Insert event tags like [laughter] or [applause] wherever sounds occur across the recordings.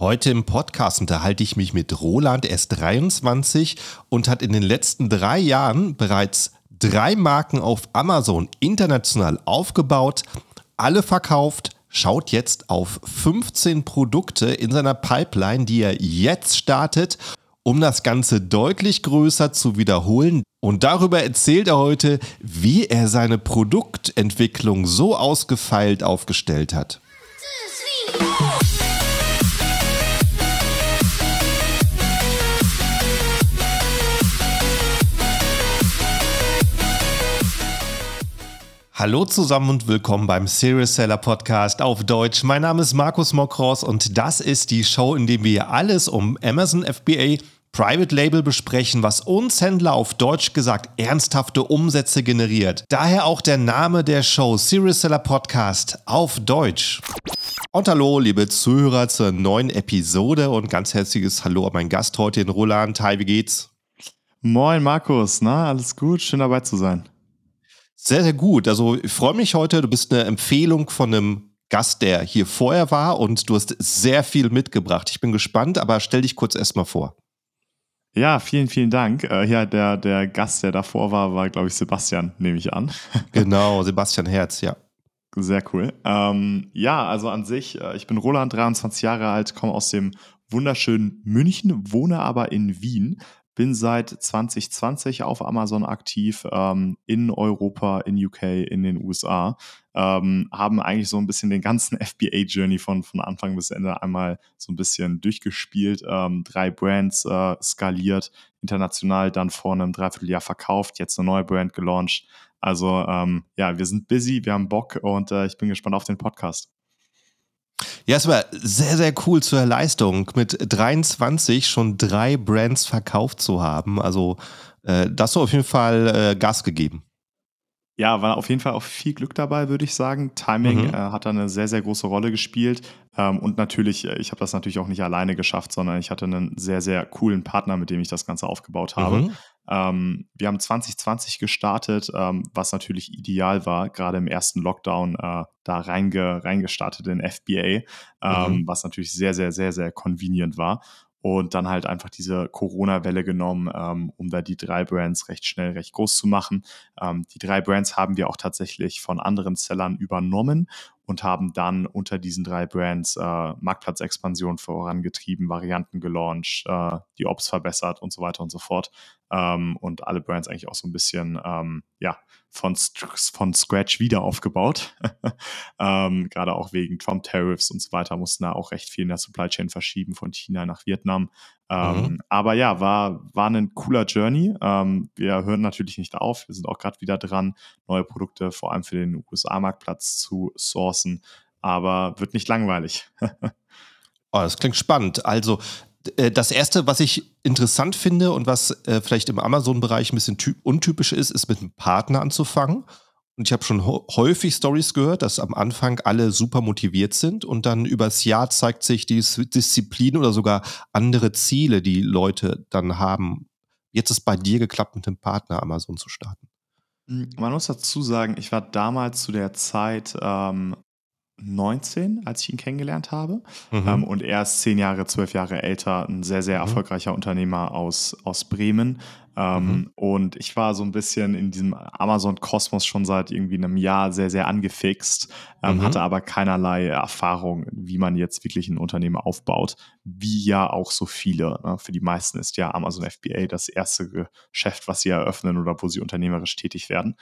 Heute im Podcast unterhalte ich mich mit Roland, er ist 23 und hat in den letzten drei Jahren bereits drei Marken auf Amazon international aufgebaut, alle verkauft, schaut jetzt auf 15 Produkte in seiner Pipeline, die er jetzt startet, um das Ganze deutlich größer zu wiederholen. Und darüber erzählt er heute, wie er seine Produktentwicklung so ausgefeilt aufgestellt hat. Hallo zusammen und willkommen beim Serious Seller Podcast auf Deutsch. Mein Name ist Markus Mokros und das ist die Show, in der wir alles um Amazon FBA Private Label besprechen, was uns Händler auf Deutsch gesagt ernsthafte Umsätze generiert. Daher auch der Name der Show Serious Seller Podcast auf Deutsch. Und hallo, liebe Zuhörer zur neuen Episode und ganz herzliches Hallo an meinen Gast heute in Roland. Hi, wie geht's? Moin Markus, na, alles gut, schön dabei zu sein. Sehr, sehr gut. Also ich freue mich heute. Du bist eine Empfehlung von einem Gast, der hier vorher war und du hast sehr viel mitgebracht. Ich bin gespannt, aber stell dich kurz erstmal vor. Ja, vielen, vielen Dank. Äh, ja, der, der Gast, der davor war, war, glaube ich, Sebastian, nehme ich an. [laughs] genau, Sebastian Herz, ja. Sehr cool. Ähm, ja, also an sich, äh, ich bin Roland, 23 Jahre alt, komme aus dem wunderschönen München, wohne aber in Wien bin seit 2020 auf Amazon aktiv, ähm, in Europa, in UK, in den USA. Ähm, haben eigentlich so ein bisschen den ganzen [laughs] FBA-Journey von, von Anfang bis Ende einmal so ein bisschen durchgespielt. Ähm, drei Brands äh, skaliert, international dann vor einem Dreivierteljahr verkauft, jetzt eine neue Brand gelauncht. Also ähm, ja, wir sind busy, wir haben Bock und äh, ich bin gespannt auf den Podcast. Ja, es war sehr, sehr cool zur Leistung, mit 23 schon drei Brands verkauft zu haben. Also äh, das so auf jeden Fall äh, Gas gegeben. Ja, war auf jeden Fall auch viel Glück dabei, würde ich sagen. Timing mhm. äh, hat da eine sehr, sehr große Rolle gespielt. Ähm, und natürlich, äh, ich habe das natürlich auch nicht alleine geschafft, sondern ich hatte einen sehr, sehr coolen Partner, mit dem ich das Ganze aufgebaut habe. Mhm. Ähm, wir haben 2020 gestartet, ähm, was natürlich ideal war, gerade im ersten Lockdown äh, da reinge, reingestartet in FBA, ähm, mhm. was natürlich sehr, sehr, sehr, sehr convenient war und dann halt einfach diese Corona-Welle genommen, ähm, um da die drei Brands recht schnell, recht groß zu machen. Ähm, die drei Brands haben wir auch tatsächlich von anderen Sellern übernommen und haben dann unter diesen drei Brands äh, Marktplatzexpansion vorangetrieben, Varianten gelauncht, äh, die Ops verbessert und so weiter und so fort. Ähm, und alle Brands eigentlich auch so ein bisschen, ähm, ja, von, von Scratch wieder aufgebaut. [laughs] ähm, Gerade auch wegen Trump-Tariffs und so weiter mussten da auch recht viel in der Supply Chain verschieben von China nach Vietnam. Ähm, mhm. Aber ja, war, war ein cooler Journey. Ähm, wir hören natürlich nicht auf. Wir sind auch gerade wieder dran, neue Produkte vor allem für den USA-Marktplatz zu sourcen. Aber wird nicht langweilig. [laughs] oh, das klingt spannend. Also äh, das erste, was ich interessant finde und was äh, vielleicht im Amazon-Bereich ein bisschen untypisch ist, ist mit einem Partner anzufangen. Und ich habe schon häufig Stories gehört, dass am Anfang alle super motiviert sind und dann übers Jahr zeigt sich die Disziplin oder sogar andere Ziele, die Leute dann haben. Jetzt ist bei dir geklappt, mit dem Partner Amazon zu starten. Hm, man muss dazu sagen, ich war damals zu der Zeit ähm, 19, als ich ihn kennengelernt habe. Mhm. Ähm, und er ist zehn Jahre, zwölf Jahre älter, ein sehr, sehr mhm. erfolgreicher Unternehmer aus, aus Bremen. Ähm, mhm. Und ich war so ein bisschen in diesem Amazon-Kosmos schon seit irgendwie einem Jahr sehr, sehr angefixt, ähm, mhm. hatte aber keinerlei Erfahrung, wie man jetzt wirklich ein Unternehmen aufbaut, wie ja auch so viele. Ne? Für die meisten ist ja Amazon FBA das erste Geschäft, was sie eröffnen oder wo sie unternehmerisch tätig werden.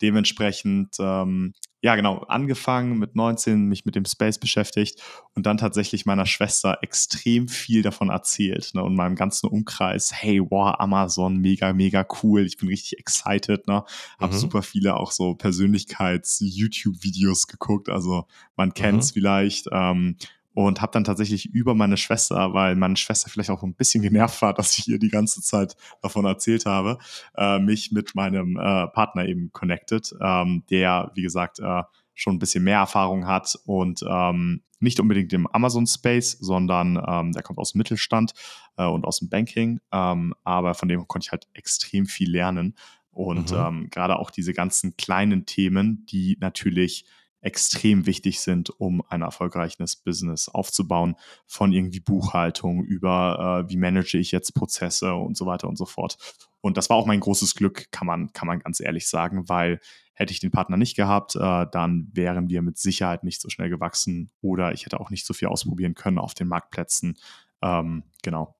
Dementsprechend, ähm, ja genau, angefangen mit 19, mich mit dem Space beschäftigt und dann tatsächlich meiner Schwester extrem viel davon erzählt ne, und meinem ganzen Umkreis, hey, wow, Amazon, mega, mega cool, ich bin richtig excited, ne, habe mhm. super viele auch so Persönlichkeits-YouTube-Videos geguckt, also man kennt es mhm. vielleicht, ähm, und habe dann tatsächlich über meine Schwester, weil meine Schwester vielleicht auch ein bisschen genervt war, [laughs] dass ich ihr die ganze Zeit davon erzählt habe, äh, mich mit meinem äh, Partner eben connected, ähm, der, wie gesagt, äh, schon ein bisschen mehr Erfahrung hat und ähm, nicht unbedingt im Amazon-Space, sondern ähm, der kommt aus dem Mittelstand äh, und aus dem Banking, ähm, aber von dem konnte ich halt extrem viel lernen und mhm. ähm, gerade auch diese ganzen kleinen Themen, die natürlich extrem wichtig sind, um ein erfolgreiches Business aufzubauen, von irgendwie Buchhaltung über äh, wie manage ich jetzt Prozesse und so weiter und so fort. Und das war auch mein großes Glück, kann man, kann man ganz ehrlich sagen, weil hätte ich den Partner nicht gehabt, äh, dann wären wir mit Sicherheit nicht so schnell gewachsen oder ich hätte auch nicht so viel ausprobieren können auf den Marktplätzen. Ähm, genau.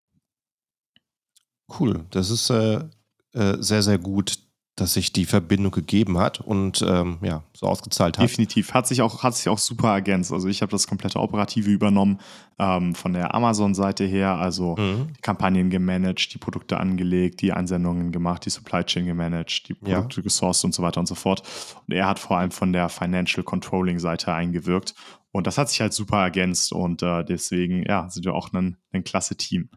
Cool, das ist äh, äh, sehr, sehr gut, dass sich die Verbindung gegeben hat und ähm, ja, so ausgezahlt hat. Definitiv. Hat sich auch, hat sich auch super ergänzt. Also ich habe das komplette Operative übernommen ähm, von der Amazon-Seite her, also mhm. die Kampagnen gemanagt, die Produkte angelegt, die Einsendungen gemacht, die Supply Chain gemanagt, die Produkte ja. gesourced und so weiter und so fort. Und er hat vor allem von der Financial Controlling-Seite eingewirkt. Und das hat sich halt super ergänzt und äh, deswegen, ja, sind wir auch ein, ein klasse Team.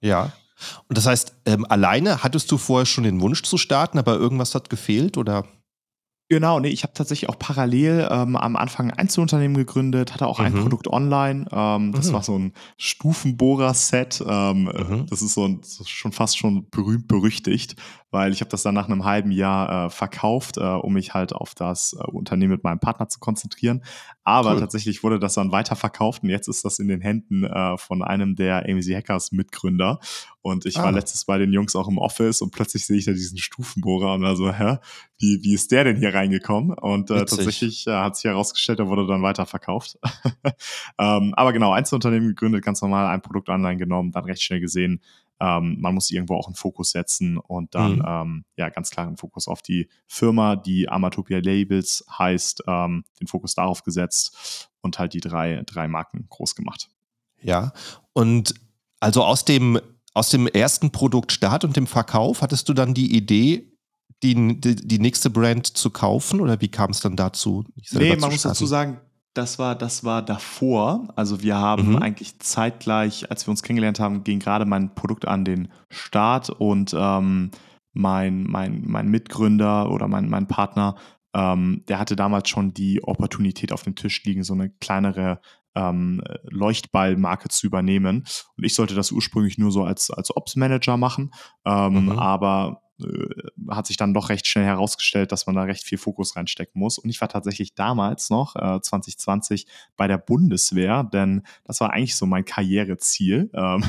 ja, [laughs] und das heißt, ähm, alleine hattest du vorher schon den Wunsch zu starten, aber irgendwas hat gefehlt oder? Genau, nee, ich habe tatsächlich auch parallel ähm, am Anfang ein Einzelunternehmen gegründet, hatte auch mhm. ein Produkt online. Ähm, das mhm. war so ein Stufenbohrer-Set. Ähm, mhm. Das ist so ein, schon fast schon berühmt berüchtigt, weil ich habe das dann nach einem halben Jahr äh, verkauft, äh, um mich halt auf das äh, Unternehmen mit meinem Partner zu konzentrieren. Aber cool. tatsächlich wurde das dann weiterverkauft und jetzt ist das in den Händen äh, von einem der AMZ Hackers Mitgründer. Und ich ah. war letztes bei den Jungs auch im Office und plötzlich sehe ich da diesen Stufenbohrer und war so, hä, wie, wie ist der denn hier reingekommen? Und äh, tatsächlich ja, hat sich herausgestellt, der wurde dann weiterverkauft. [laughs] ähm, aber genau, Einzelunternehmen gegründet, ganz normal, ein Produkt online genommen, dann recht schnell gesehen, ähm, man muss irgendwo auch einen Fokus setzen und dann mhm. ähm, ja ganz klar einen Fokus auf die Firma, die Amatopia Labels heißt, ähm, den Fokus darauf gesetzt und halt die drei, drei Marken groß gemacht. Ja, und also aus dem, aus dem ersten Produktstart und dem Verkauf hattest du dann die Idee, die, die, die nächste Brand zu kaufen oder wie kam es dann dazu? Nee, man muss dazu sagen, das war, das war davor. Also wir haben mhm. eigentlich zeitgleich, als wir uns kennengelernt haben, ging gerade mein Produkt an den Start und ähm, mein, mein, mein Mitgründer oder mein, mein Partner, ähm, der hatte damals schon die Opportunität auf dem Tisch liegen, so eine kleinere ähm, Leuchtballmarke zu übernehmen. Und ich sollte das ursprünglich nur so als, als Ops-Manager machen. Ähm, mhm. Aber hat sich dann doch recht schnell herausgestellt, dass man da recht viel Fokus reinstecken muss. Und ich war tatsächlich damals noch, äh, 2020, bei der Bundeswehr, denn das war eigentlich so mein Karriereziel ähm,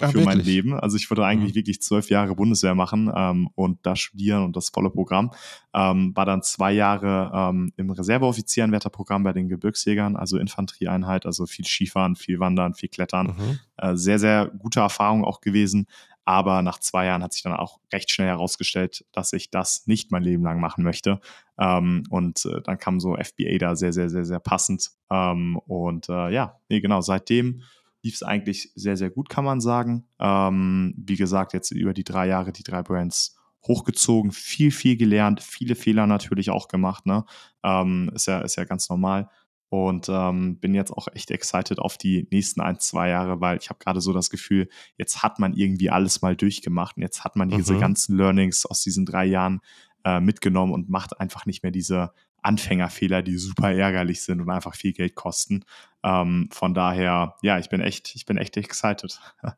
Ach, [laughs] für mein Leben. Also ich wollte eigentlich mhm. wirklich zwölf Jahre Bundeswehr machen ähm, und da studieren und das volle Programm. Ähm, war dann zwei Jahre ähm, im Reserveoffizierenwärterprogramm bei den Gebirgsjägern, also Infanterieeinheit, also viel Skifahren, viel Wandern, viel Klettern. Mhm. Äh, sehr, sehr gute Erfahrung auch gewesen. Aber nach zwei Jahren hat sich dann auch recht schnell herausgestellt, dass ich das nicht mein Leben lang machen möchte. Ähm, und äh, dann kam so FBA da sehr, sehr, sehr, sehr passend. Ähm, und äh, ja, nee, genau, seitdem lief es eigentlich sehr, sehr gut, kann man sagen. Ähm, wie gesagt, jetzt über die drei Jahre die drei Brands hochgezogen, viel, viel gelernt, viele Fehler natürlich auch gemacht. Ne? Ähm, ist, ja, ist ja ganz normal. Und ähm, bin jetzt auch echt excited auf die nächsten ein, zwei Jahre, weil ich habe gerade so das Gefühl, jetzt hat man irgendwie alles mal durchgemacht und jetzt hat man diese mhm. ganzen Learnings aus diesen drei Jahren äh, mitgenommen und macht einfach nicht mehr diese Anfängerfehler, die super ärgerlich sind und einfach viel Geld kosten. Ähm, von daher, ja, ich bin echt, ich bin echt excited. [laughs]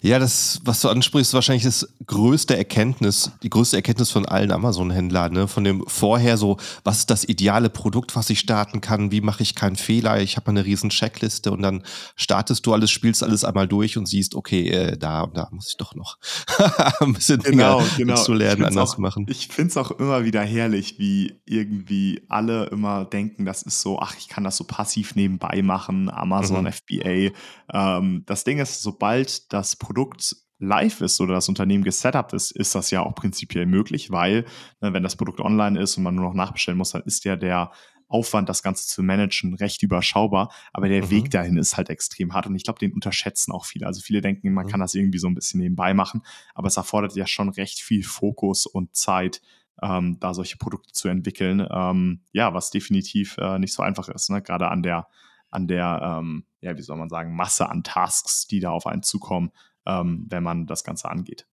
Ja, das, was du ansprichst, ist wahrscheinlich das größte Erkenntnis, die größte Erkenntnis von allen Amazon-Händlern, ne? Von dem vorher so, was ist das ideale Produkt, was ich starten kann, wie mache ich keinen Fehler, ich habe eine riesen Checkliste und dann startest du alles, spielst alles einmal durch und siehst, okay, äh, da und da muss ich doch noch [laughs] ein bisschen genau, Dinge genau. zu lernen, anders auch, machen. Ich finde es auch immer wieder herrlich, wie irgendwie alle immer denken, das ist so, ach, ich kann das so passiv nebenbei machen, Amazon, mhm. FBA. Ähm, das Ding ist, sobald das das Produkt live ist oder das Unternehmen gesetupt ist, ist das ja auch prinzipiell möglich, weil ne, wenn das Produkt online ist und man nur noch nachbestellen muss, dann ist ja der Aufwand, das Ganze zu managen, recht überschaubar. Aber der mhm. Weg dahin ist halt extrem hart. Und ich glaube, den unterschätzen auch viele. Also viele denken, man mhm. kann das irgendwie so ein bisschen nebenbei machen. Aber es erfordert ja schon recht viel Fokus und Zeit, ähm, da solche Produkte zu entwickeln. Ähm, ja, was definitiv äh, nicht so einfach ist. Ne? Gerade an der an der, ähm, ja, wie soll man sagen, Masse an Tasks, die da auf einen zukommen, ähm, wenn man das Ganze angeht.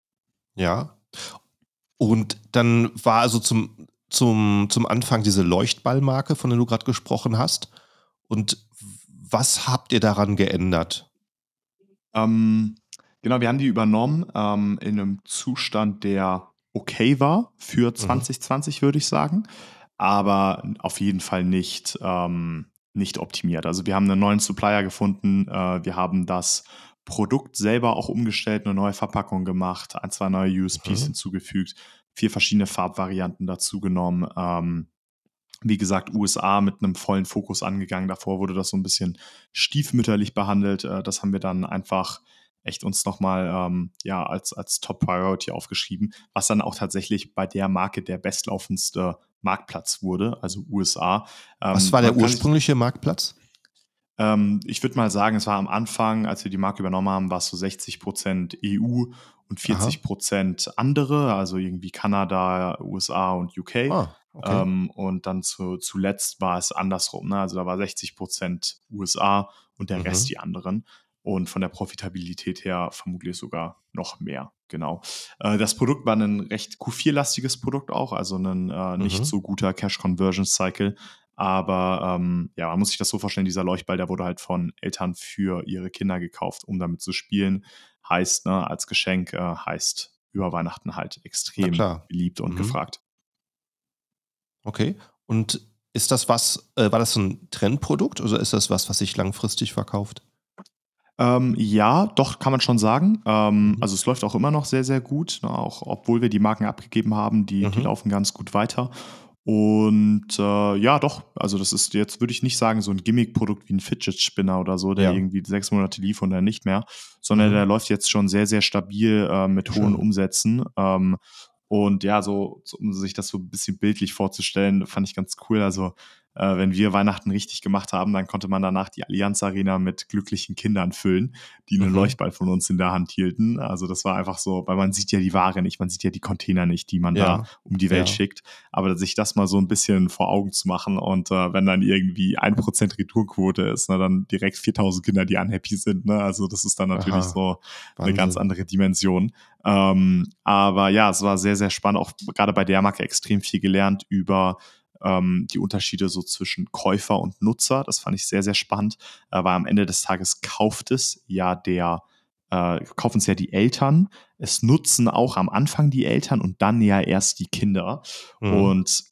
Ja. Und dann war also zum, zum, zum Anfang diese Leuchtballmarke, von der du gerade gesprochen hast. Und was habt ihr daran geändert? Ähm, genau, wir haben die übernommen ähm, in einem Zustand, der okay war für 2020, mhm. würde ich sagen. aber auf jeden Fall nicht, ähm, nicht optimiert. Also wir haben einen neuen Supplier gefunden, äh, wir haben das Produkt selber auch umgestellt, eine neue Verpackung gemacht, ein, zwei neue USPs mhm. hinzugefügt, vier verschiedene Farbvarianten dazu genommen. Ähm, wie gesagt, USA mit einem vollen Fokus angegangen. Davor wurde das so ein bisschen stiefmütterlich behandelt. Äh, das haben wir dann einfach echt uns nochmal ähm, ja, als, als Top Priority aufgeschrieben, was dann auch tatsächlich bei der Marke der bestlaufendste Marktplatz wurde, also USA. Ähm, was war der ursprüngliche Marktplatz? Ähm, ich würde mal sagen, es war am Anfang, als wir die Marke übernommen haben, war es so 60 Prozent EU und 40 Prozent andere, also irgendwie Kanada, USA und UK. Ah, okay. ähm, und dann zu, zuletzt war es andersrum. Ne? Also da war 60 Prozent USA und der mhm. Rest die anderen. Und von der Profitabilität her vermutlich sogar noch mehr. Genau. Äh, das Produkt war ein recht Q4-lastiges Produkt auch, also ein äh, nicht mhm. so guter Cash Conversion Cycle. Aber ähm, ja, man muss sich das so vorstellen, dieser Leuchtball, der wurde halt von Eltern für ihre Kinder gekauft, um damit zu spielen. Heißt, ne, als Geschenk äh, heißt über Weihnachten halt extrem beliebt und mhm. gefragt. Okay. Und ist das was, äh, war das so ein Trendprodukt oder ist das was, was sich langfristig verkauft? Ähm, ja, doch, kann man schon sagen. Ähm, mhm. Also es läuft auch immer noch sehr, sehr gut, ne, auch obwohl wir die Marken abgegeben haben, die, mhm. die laufen ganz gut weiter. Und äh, ja, doch, also das ist jetzt, würde ich nicht sagen, so ein Gimmick-Produkt wie ein Fidget-Spinner oder so, der ja. irgendwie sechs Monate lief und dann nicht mehr, sondern mhm. der läuft jetzt schon sehr, sehr stabil äh, mit hohen Schön. Umsätzen. Ähm, und ja, so, so, um sich das so ein bisschen bildlich vorzustellen, fand ich ganz cool. Also äh, wenn wir Weihnachten richtig gemacht haben, dann konnte man danach die Allianz Arena mit glücklichen Kindern füllen, die einen mhm. Leuchtball von uns in der Hand hielten. Also das war einfach so, weil man sieht ja die Ware nicht, man sieht ja die Container nicht, die man ja. da um die Welt ja. schickt. Aber sich das mal so ein bisschen vor Augen zu machen und äh, wenn dann irgendwie ein Prozent Retourquote ist, ne, dann direkt 4000 Kinder, die unhappy sind. Ne? Also das ist dann natürlich Aha. so eine ganz andere Dimension. Ähm, aber ja, es war sehr, sehr spannend, auch gerade bei der Marke extrem viel gelernt über ähm, die Unterschiede so zwischen Käufer und Nutzer. Das fand ich sehr, sehr spannend, äh, weil am Ende des Tages kauft es ja der, äh, kaufen es ja die Eltern. Es nutzen auch am Anfang die Eltern und dann ja erst die Kinder. Mhm. Und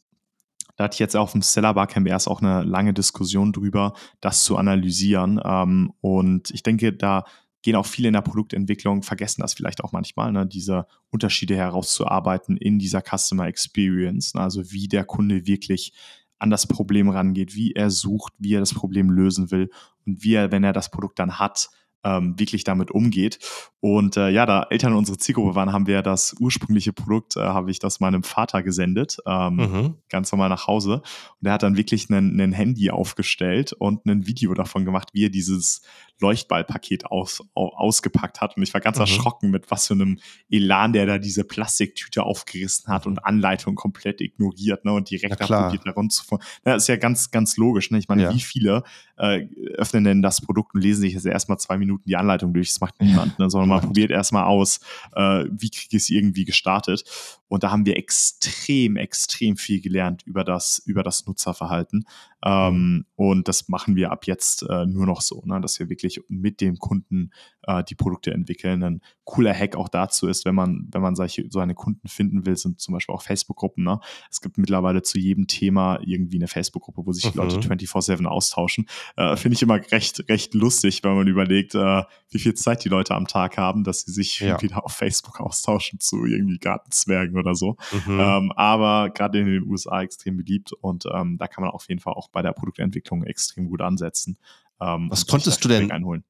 da hatte ich jetzt auf dem Seller Barcamp erst auch eine lange Diskussion drüber, das zu analysieren. Ähm, und ich denke, da gehen auch viele in der Produktentwicklung, vergessen das vielleicht auch manchmal, ne, diese Unterschiede herauszuarbeiten in dieser Customer Experience, ne, also wie der Kunde wirklich an das Problem rangeht, wie er sucht, wie er das Problem lösen will und wie er, wenn er das Produkt dann hat, ähm, wirklich damit umgeht. Und äh, ja, da Eltern unsere Zielgruppe waren, haben wir das ursprüngliche Produkt, äh, habe ich das meinem Vater gesendet, ähm, mhm. ganz normal nach Hause. Und er hat dann wirklich ein Handy aufgestellt und ein Video davon gemacht, wie er dieses Leuchtballpaket aus, ausgepackt hat. Und ich war ganz mhm. erschrocken, mit was für einem Elan der da diese Plastiktüte aufgerissen hat und Anleitung komplett ignoriert ne, und direkt probiert, da rumzufahren. Das ist ja ganz, ganz logisch. Ne? Ich meine, ja. wie viele äh, öffnen denn das Produkt und lesen sich jetzt erstmal zwei Minuten die Anleitung durch? Das macht niemand, ne? sondern man probiert erstmal aus, äh, wie kriege ich es irgendwie gestartet. Und da haben wir extrem, extrem viel gelernt über das, über das Nutzerverhalten. Ähm, mhm. und das machen wir ab jetzt äh, nur noch so, ne? dass wir wirklich mit dem Kunden äh, die Produkte entwickeln. Ein cooler Hack auch dazu ist, wenn man, wenn man solche, so eine Kunden finden will, sind zum Beispiel auch Facebook-Gruppen. Ne? Es gibt mittlerweile zu jedem Thema irgendwie eine Facebook-Gruppe, wo sich die Leute 24-7 mhm. austauschen. Äh, Finde ich immer recht, recht lustig, wenn man überlegt, äh, wie viel Zeit die Leute am Tag haben, dass sie sich ja. wieder auf Facebook austauschen zu irgendwie Gartenzwergen oder so. Mhm. Ähm, aber gerade in den USA extrem beliebt und ähm, da kann man auf jeden Fall auch bei der Produktentwicklung extrem gut ansetzen. Ähm, was konntest du denn einholen.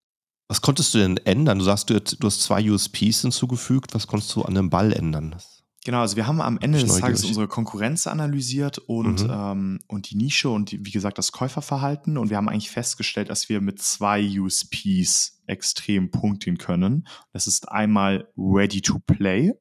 Was konntest du denn ändern? Du sagst, du, du hast zwei USPs hinzugefügt. Was konntest du an dem Ball ändern? Genau, also wir haben am Ende des Tages unsere Konkurrenz analysiert und, mhm. ähm, und die Nische und die, wie gesagt das Käuferverhalten und wir haben eigentlich festgestellt, dass wir mit zwei USPs extrem punkten können. Das ist einmal Ready to Play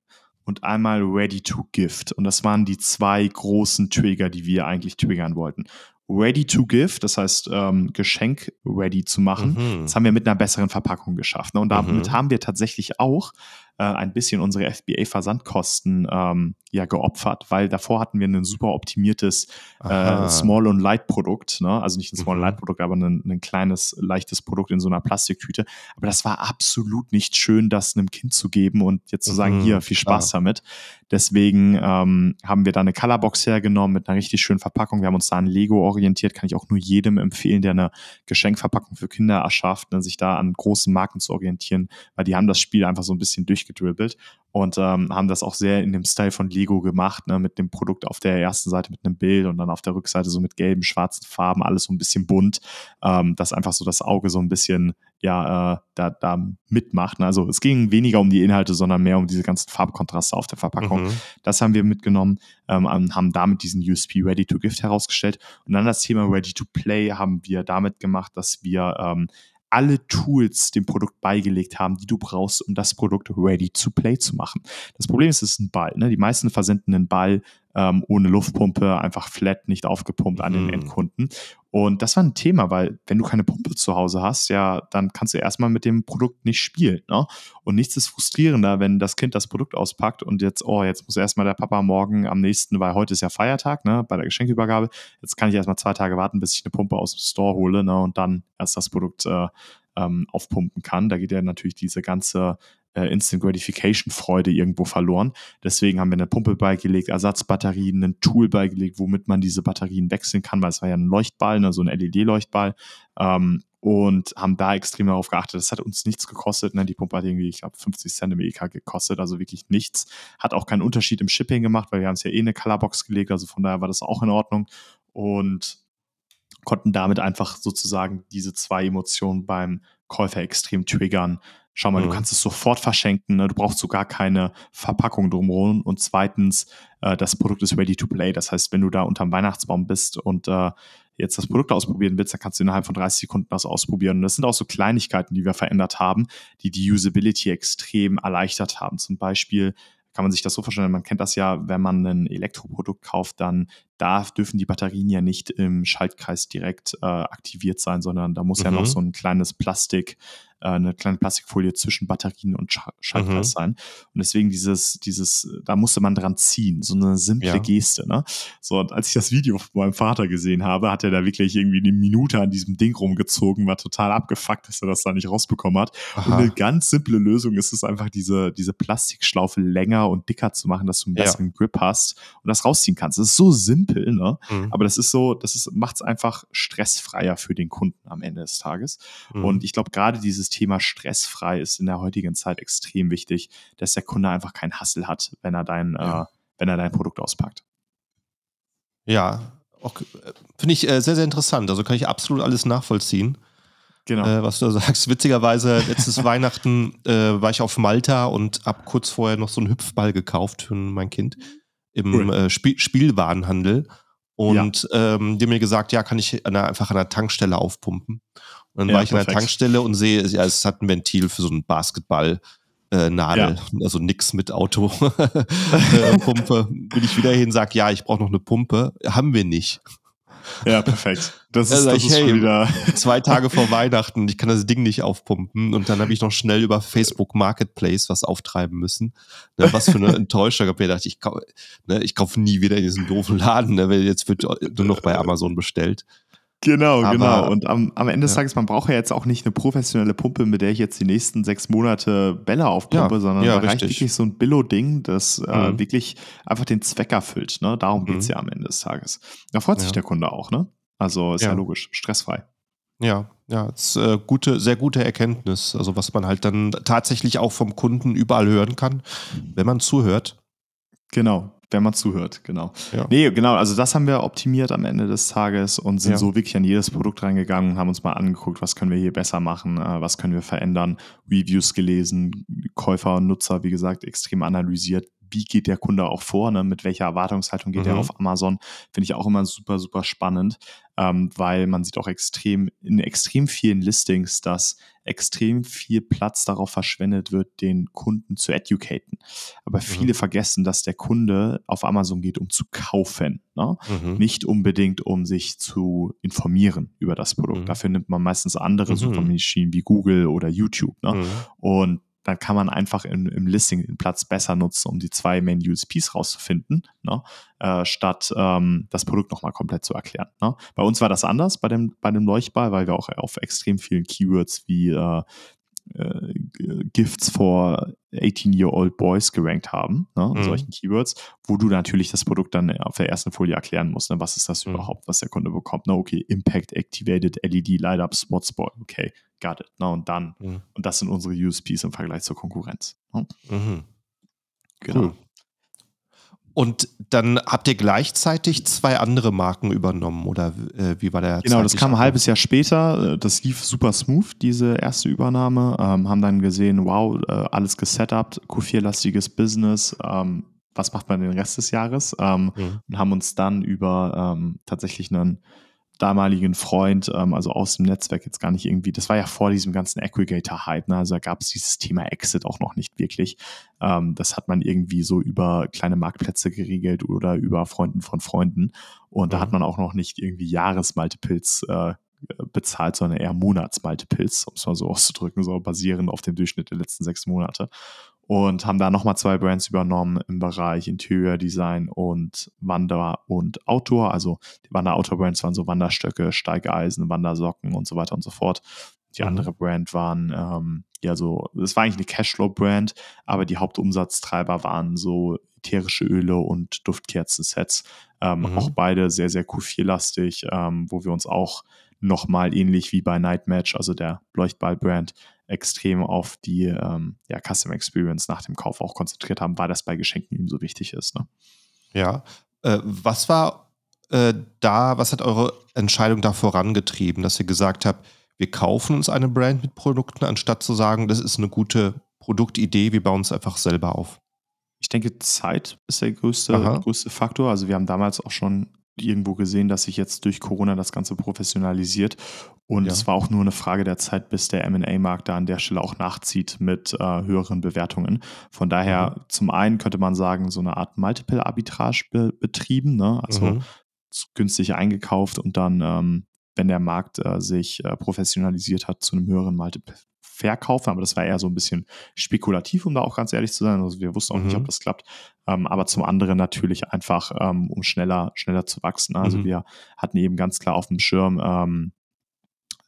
und einmal Ready to Gift. Und das waren die zwei großen Trigger, die wir eigentlich triggern wollten ready to give, das heißt ähm, Geschenk ready zu machen. Mhm. Das haben wir mit einer besseren Verpackung geschafft. Ne? Und damit mhm. haben wir tatsächlich auch äh, ein bisschen unsere FBA-Versandkosten ähm, ja geopfert, weil davor hatten wir ein super optimiertes äh, Small- und Light-Produkt, ne? also nicht ein Small- und mhm. Light-Produkt, aber ein, ein, kleines, leichtes Produkt in so einer Plastiktüte. Aber das war absolut nicht schön, das einem Kind zu geben und jetzt zu sagen, mhm, hier, viel Spaß klar. damit. Deswegen ähm, haben wir da eine Colorbox hergenommen mit einer richtig schönen Verpackung. Wir haben uns da an Lego orientiert, kann ich auch nur jedem empfehlen, der eine Geschenkverpackung für Kinder erschafft, ne? sich da an großen Marken zu orientieren, weil die haben das Spiel einfach so ein bisschen durchgedribbelt und ähm, haben das auch sehr in dem Style von Lego gemacht, ne, mit dem Produkt auf der ersten Seite mit einem Bild und dann auf der Rückseite so mit gelben, schwarzen Farben, alles so ein bisschen bunt, ähm, dass einfach so das Auge so ein bisschen ja äh, da, da mitmacht. Ne? Also es ging weniger um die Inhalte, sondern mehr um diese ganzen Farbkontraste auf der Verpackung. Mhm. Das haben wir mitgenommen, ähm, haben damit diesen USP Ready to Gift herausgestellt. Und dann das Thema Ready to Play haben wir damit gemacht, dass wir ähm, alle Tools dem Produkt beigelegt haben, die du brauchst, um das Produkt ready to play zu machen. Das Problem ist, es ist ein Ball. Ne? Die meisten versenden einen Ball ähm, ohne Luftpumpe, einfach flat, nicht aufgepumpt an den mhm. Endkunden. Und das war ein Thema, weil wenn du keine Pumpe zu Hause hast, ja, dann kannst du erstmal mit dem Produkt nicht spielen. Ne? Und nichts ist frustrierender, wenn das Kind das Produkt auspackt und jetzt, oh, jetzt muss erstmal der Papa morgen am nächsten, weil heute ist ja Feiertag, ne, bei der Geschenkübergabe. Jetzt kann ich erstmal zwei Tage warten, bis ich eine Pumpe aus dem Store hole, ne, und dann erst das Produkt äh, ähm, aufpumpen kann. Da geht ja natürlich diese ganze äh, Instant Gratification Freude irgendwo verloren. Deswegen haben wir eine Pumpe beigelegt, Ersatzbatterien, ein Tool beigelegt, womit man diese Batterien wechseln kann, weil es war ja ein Leuchtball, ne, so ein LED-Leuchtball. Ähm, und haben da extrem darauf geachtet. Das hat uns nichts gekostet. Ne? Die Pumpe hat irgendwie, ich glaube, 50 Cent im EK gekostet, also wirklich nichts. Hat auch keinen Unterschied im Shipping gemacht, weil wir haben es ja eh in eine Colorbox gelegt, also von daher war das auch in Ordnung. Und konnten damit einfach sozusagen diese zwei Emotionen beim Käufer extrem triggern. Schau mal, mhm. du kannst es sofort verschenken, ne? du brauchst sogar keine Verpackung drumherum. Und zweitens, äh, das Produkt ist ready to play. Das heißt, wenn du da unterm Weihnachtsbaum bist und äh, jetzt das Produkt ausprobieren willst, dann kannst du innerhalb von 30 Sekunden das ausprobieren. Und das sind auch so Kleinigkeiten, die wir verändert haben, die die Usability extrem erleichtert haben. Zum Beispiel kann man sich das so vorstellen, man kennt das ja, wenn man ein Elektroprodukt kauft, dann darf, dürfen die Batterien ja nicht im Schaltkreis direkt äh, aktiviert sein, sondern da muss mhm. ja noch mhm. so ein kleines Plastik, äh, eine kleine Plastikfolie zwischen Batterien und Sch Schaltkreis mhm. sein. Und deswegen dieses, dieses, da musste man dran ziehen, so eine simple ja. Geste. Ne? So, und als ich das Video von meinem Vater gesehen habe, hat er da wirklich irgendwie eine Minute an diesem Ding rumgezogen, war total abgefuckt, dass er das da nicht rausbekommen hat. Aha. Und eine ganz simple Lösung ist es einfach, diese, diese Plastikschlaufe länger und dicker zu machen, dass du einen besseren ja. Grip hast und das rausziehen kannst. Das ist so simpel, ne? Mhm. Aber das ist so, das macht es einfach stressfreier für den Kunden am Ende des Tages. Mhm. Und ich glaube, gerade dieses Thema stressfrei ist in der heutigen Zeit extrem wichtig, dass der Kunde einfach keinen Hassel hat, wenn er dein, ja. äh, wenn er dein Produkt auspackt. Ja, okay. finde ich äh, sehr, sehr interessant. Also kann ich absolut alles nachvollziehen. Genau. Äh, was du sagst. Witzigerweise, letztes [laughs] Weihnachten äh, war ich auf Malta und habe kurz vorher noch so einen Hüpfball gekauft für mein Kind im cool. Äh, Spiel Spielwarenhandel. Und ja. ähm, die haben mir gesagt, ja, kann ich an der, einfach an der Tankstelle aufpumpen. Und dann ja, war ich perfekt. an der Tankstelle und sehe, ja, es hat ein Ventil für so einen Basketball. Äh, Nadel, ja. also nix mit Autopumpe. [laughs] äh, Bin ich wieder hin, sag, ja, ich brauche noch eine Pumpe. Haben wir nicht. Ja, perfekt. Das ist, das ist hey, wieder. Zwei Tage vor [laughs] Weihnachten, ich kann das Ding nicht aufpumpen. Und dann habe ich noch schnell über Facebook Marketplace was auftreiben müssen. Ne, was für eine [laughs] Enttäuschung. Ich habe mir gedacht, ich, kau ne, ich kaufe nie wieder in diesen doofen Laden, ne, weil jetzt wird nur noch bei Amazon bestellt. Genau, Aber, genau. Und am, am Ende des ja. Tages, man braucht ja jetzt auch nicht eine professionelle Pumpe, mit der ich jetzt die nächsten sechs Monate Bälle aufpumpe, ja, sondern ja, da reicht wirklich so ein Billo-Ding, das äh, mhm. äh, wirklich einfach den Zweck erfüllt. Ne? Darum mhm. es ja am Ende des Tages. Da freut sich der Kunde auch, ne? Also ist ja, logisch, stressfrei. Ja, ja, ist äh, gute, sehr gute Erkenntnis. Also was man halt dann tatsächlich auch vom Kunden überall hören kann, wenn man zuhört. Genau, wenn man zuhört, genau. Ja. Nee, genau, also das haben wir optimiert am Ende des Tages und sind ja. so wirklich an jedes Produkt reingegangen und haben uns mal angeguckt, was können wir hier besser machen, äh, was können wir verändern, Reviews gelesen, Käufer und Nutzer, wie gesagt, extrem analysiert, wie geht der Kunde auch vor, ne? mit welcher Erwartungshaltung geht mhm. er auf Amazon, finde ich auch immer super, super spannend, ähm, weil man sieht auch extrem, in extrem vielen Listings, dass extrem viel Platz darauf verschwendet wird, den Kunden zu educaten. Aber mhm. viele vergessen, dass der Kunde auf Amazon geht, um zu kaufen, ne? mhm. nicht unbedingt, um sich zu informieren über das Produkt. Mhm. Dafür nimmt man meistens andere mhm. Suchmaschinen wie Google oder YouTube. Ne? Mhm. Und dann kann man einfach im, im Listing den Platz besser nutzen, um die zwei Main USPs rauszufinden, ne? äh, statt ähm, das Produkt nochmal komplett zu erklären. Ne? Bei uns war das anders bei dem, bei dem Leuchtball, weil wir auch auf extrem vielen Keywords wie äh, äh, Gifts for 18-year-old Boys gerankt haben, ne, mhm. solchen Keywords, wo du natürlich das Produkt dann auf der ersten Folie erklären musst. Ne, was ist das mhm. überhaupt, was der Kunde bekommt? Ne, okay, Impact Activated LED Light Up Spot Spot. Okay, got it. Ne, und dann, mhm. und das sind unsere USPs im Vergleich zur Konkurrenz. Ne? Mhm. Genau. Cool. Und dann habt ihr gleichzeitig zwei andere Marken übernommen oder äh, wie war der? Genau, das kam ein halbes Jahr später. Das lief super smooth, diese erste Übernahme. Ähm, haben dann gesehen, wow, äh, alles gesetupt, Q4-lastiges Business. Ähm, was macht man den Rest des Jahres? Ähm, mhm. Und haben uns dann über ähm, tatsächlich einen damaligen Freund, ähm, also aus dem Netzwerk jetzt gar nicht irgendwie, das war ja vor diesem ganzen Aggregator-Hype, ne? also da gab es dieses Thema Exit auch noch nicht wirklich. Ähm, das hat man irgendwie so über kleine Marktplätze geregelt oder über Freunden von Freunden und mhm. da hat mhm. man auch noch nicht irgendwie Jahresmultiples äh, bezahlt, sondern eher Monatsmultiples, um es mal so auszudrücken, so basierend auf dem Durchschnitt der letzten sechs Monate und haben da nochmal zwei Brands übernommen im Bereich Interior Design und Wander und Outdoor. Also die Wander Outdoor Brands waren so Wanderstöcke, Steigeisen, Wandersocken und so weiter und so fort. Die mhm. andere Brand waren, ähm, ja, so, es war eigentlich eine Cashflow-Brand, aber die Hauptumsatztreiber waren so ätherische Öle und Duftkerzen-Sets. Ähm, mhm. Auch beide sehr, sehr Q4-lastig, ähm, wo wir uns auch nochmal ähnlich wie bei Nightmatch, also der Leuchtball-Brand, extrem auf die ähm, ja, Custom Experience nach dem Kauf auch konzentriert haben, weil das bei Geschenken ihm so wichtig ist. Ne? Ja. Äh, was war äh, da, was hat eure Entscheidung da vorangetrieben, dass ihr gesagt habt, wir kaufen uns eine Brand mit Produkten, anstatt zu sagen, das ist eine gute Produktidee, wir bauen es einfach selber auf? Ich denke, Zeit ist der größte, größte Faktor. Also wir haben damals auch schon irgendwo gesehen, dass sich jetzt durch Corona das Ganze professionalisiert. Und ja. es war auch nur eine Frage der Zeit, bis der MA-Markt da an der Stelle auch nachzieht mit äh, höheren Bewertungen. Von daher, mhm. zum einen könnte man sagen, so eine Art Multiple-Arbitrage be betrieben, ne? also mhm. günstig eingekauft und dann, ähm, wenn der Markt äh, sich äh, professionalisiert hat, zu einem höheren Multiple verkaufen, aber das war eher so ein bisschen spekulativ, um da auch ganz ehrlich zu sein. Also wir wussten auch mhm. nicht, ob mhm. das klappt. Ähm, aber zum anderen natürlich einfach, ähm, um schneller, schneller zu wachsen. Also mhm. wir hatten eben ganz klar auf dem Schirm, ähm,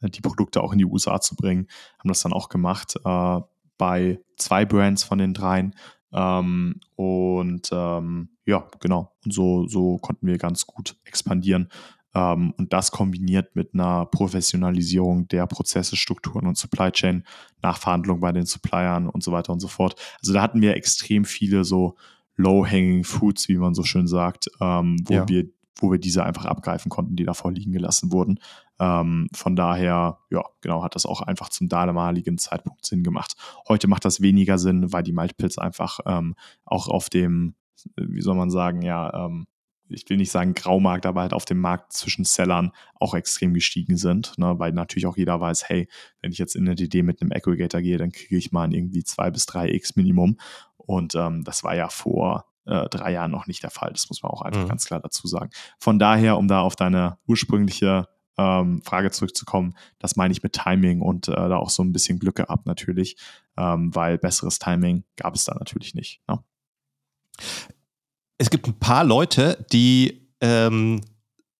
die Produkte auch in die USA zu bringen, haben das dann auch gemacht äh, bei zwei Brands von den dreien. Ähm, und ähm, ja, genau. Und so, so konnten wir ganz gut expandieren. Ähm, und das kombiniert mit einer Professionalisierung der Prozesse, Strukturen und Supply Chain, Nachverhandlung bei den Suppliern und so weiter und so fort. Also da hatten wir extrem viele so Low-Hanging Foods, wie man so schön sagt, ähm, wo ja. wir wo wir diese einfach abgreifen konnten, die davor liegen gelassen wurden. Ähm, von daher, ja, genau, hat das auch einfach zum damaligen Zeitpunkt Sinn gemacht. Heute macht das weniger Sinn, weil die Multiples einfach ähm, auch auf dem, wie soll man sagen, ja, ähm, ich will nicht sagen Graumarkt, aber halt auf dem Markt zwischen Sellern auch extrem gestiegen sind, ne? weil natürlich auch jeder weiß, hey, wenn ich jetzt in eine DD mit einem Aggregator gehe, dann kriege ich mal irgendwie zwei bis drei X Minimum. Und ähm, das war ja vor äh, drei Jahren noch nicht der Fall. Das muss man auch einfach mhm. ganz klar dazu sagen. Von daher, um da auf deine ursprüngliche ähm, Frage zurückzukommen, das meine ich mit Timing und äh, da auch so ein bisschen Glück gehabt natürlich, ähm, weil besseres Timing gab es da natürlich nicht. Ne? Es gibt ein paar Leute, die, ähm,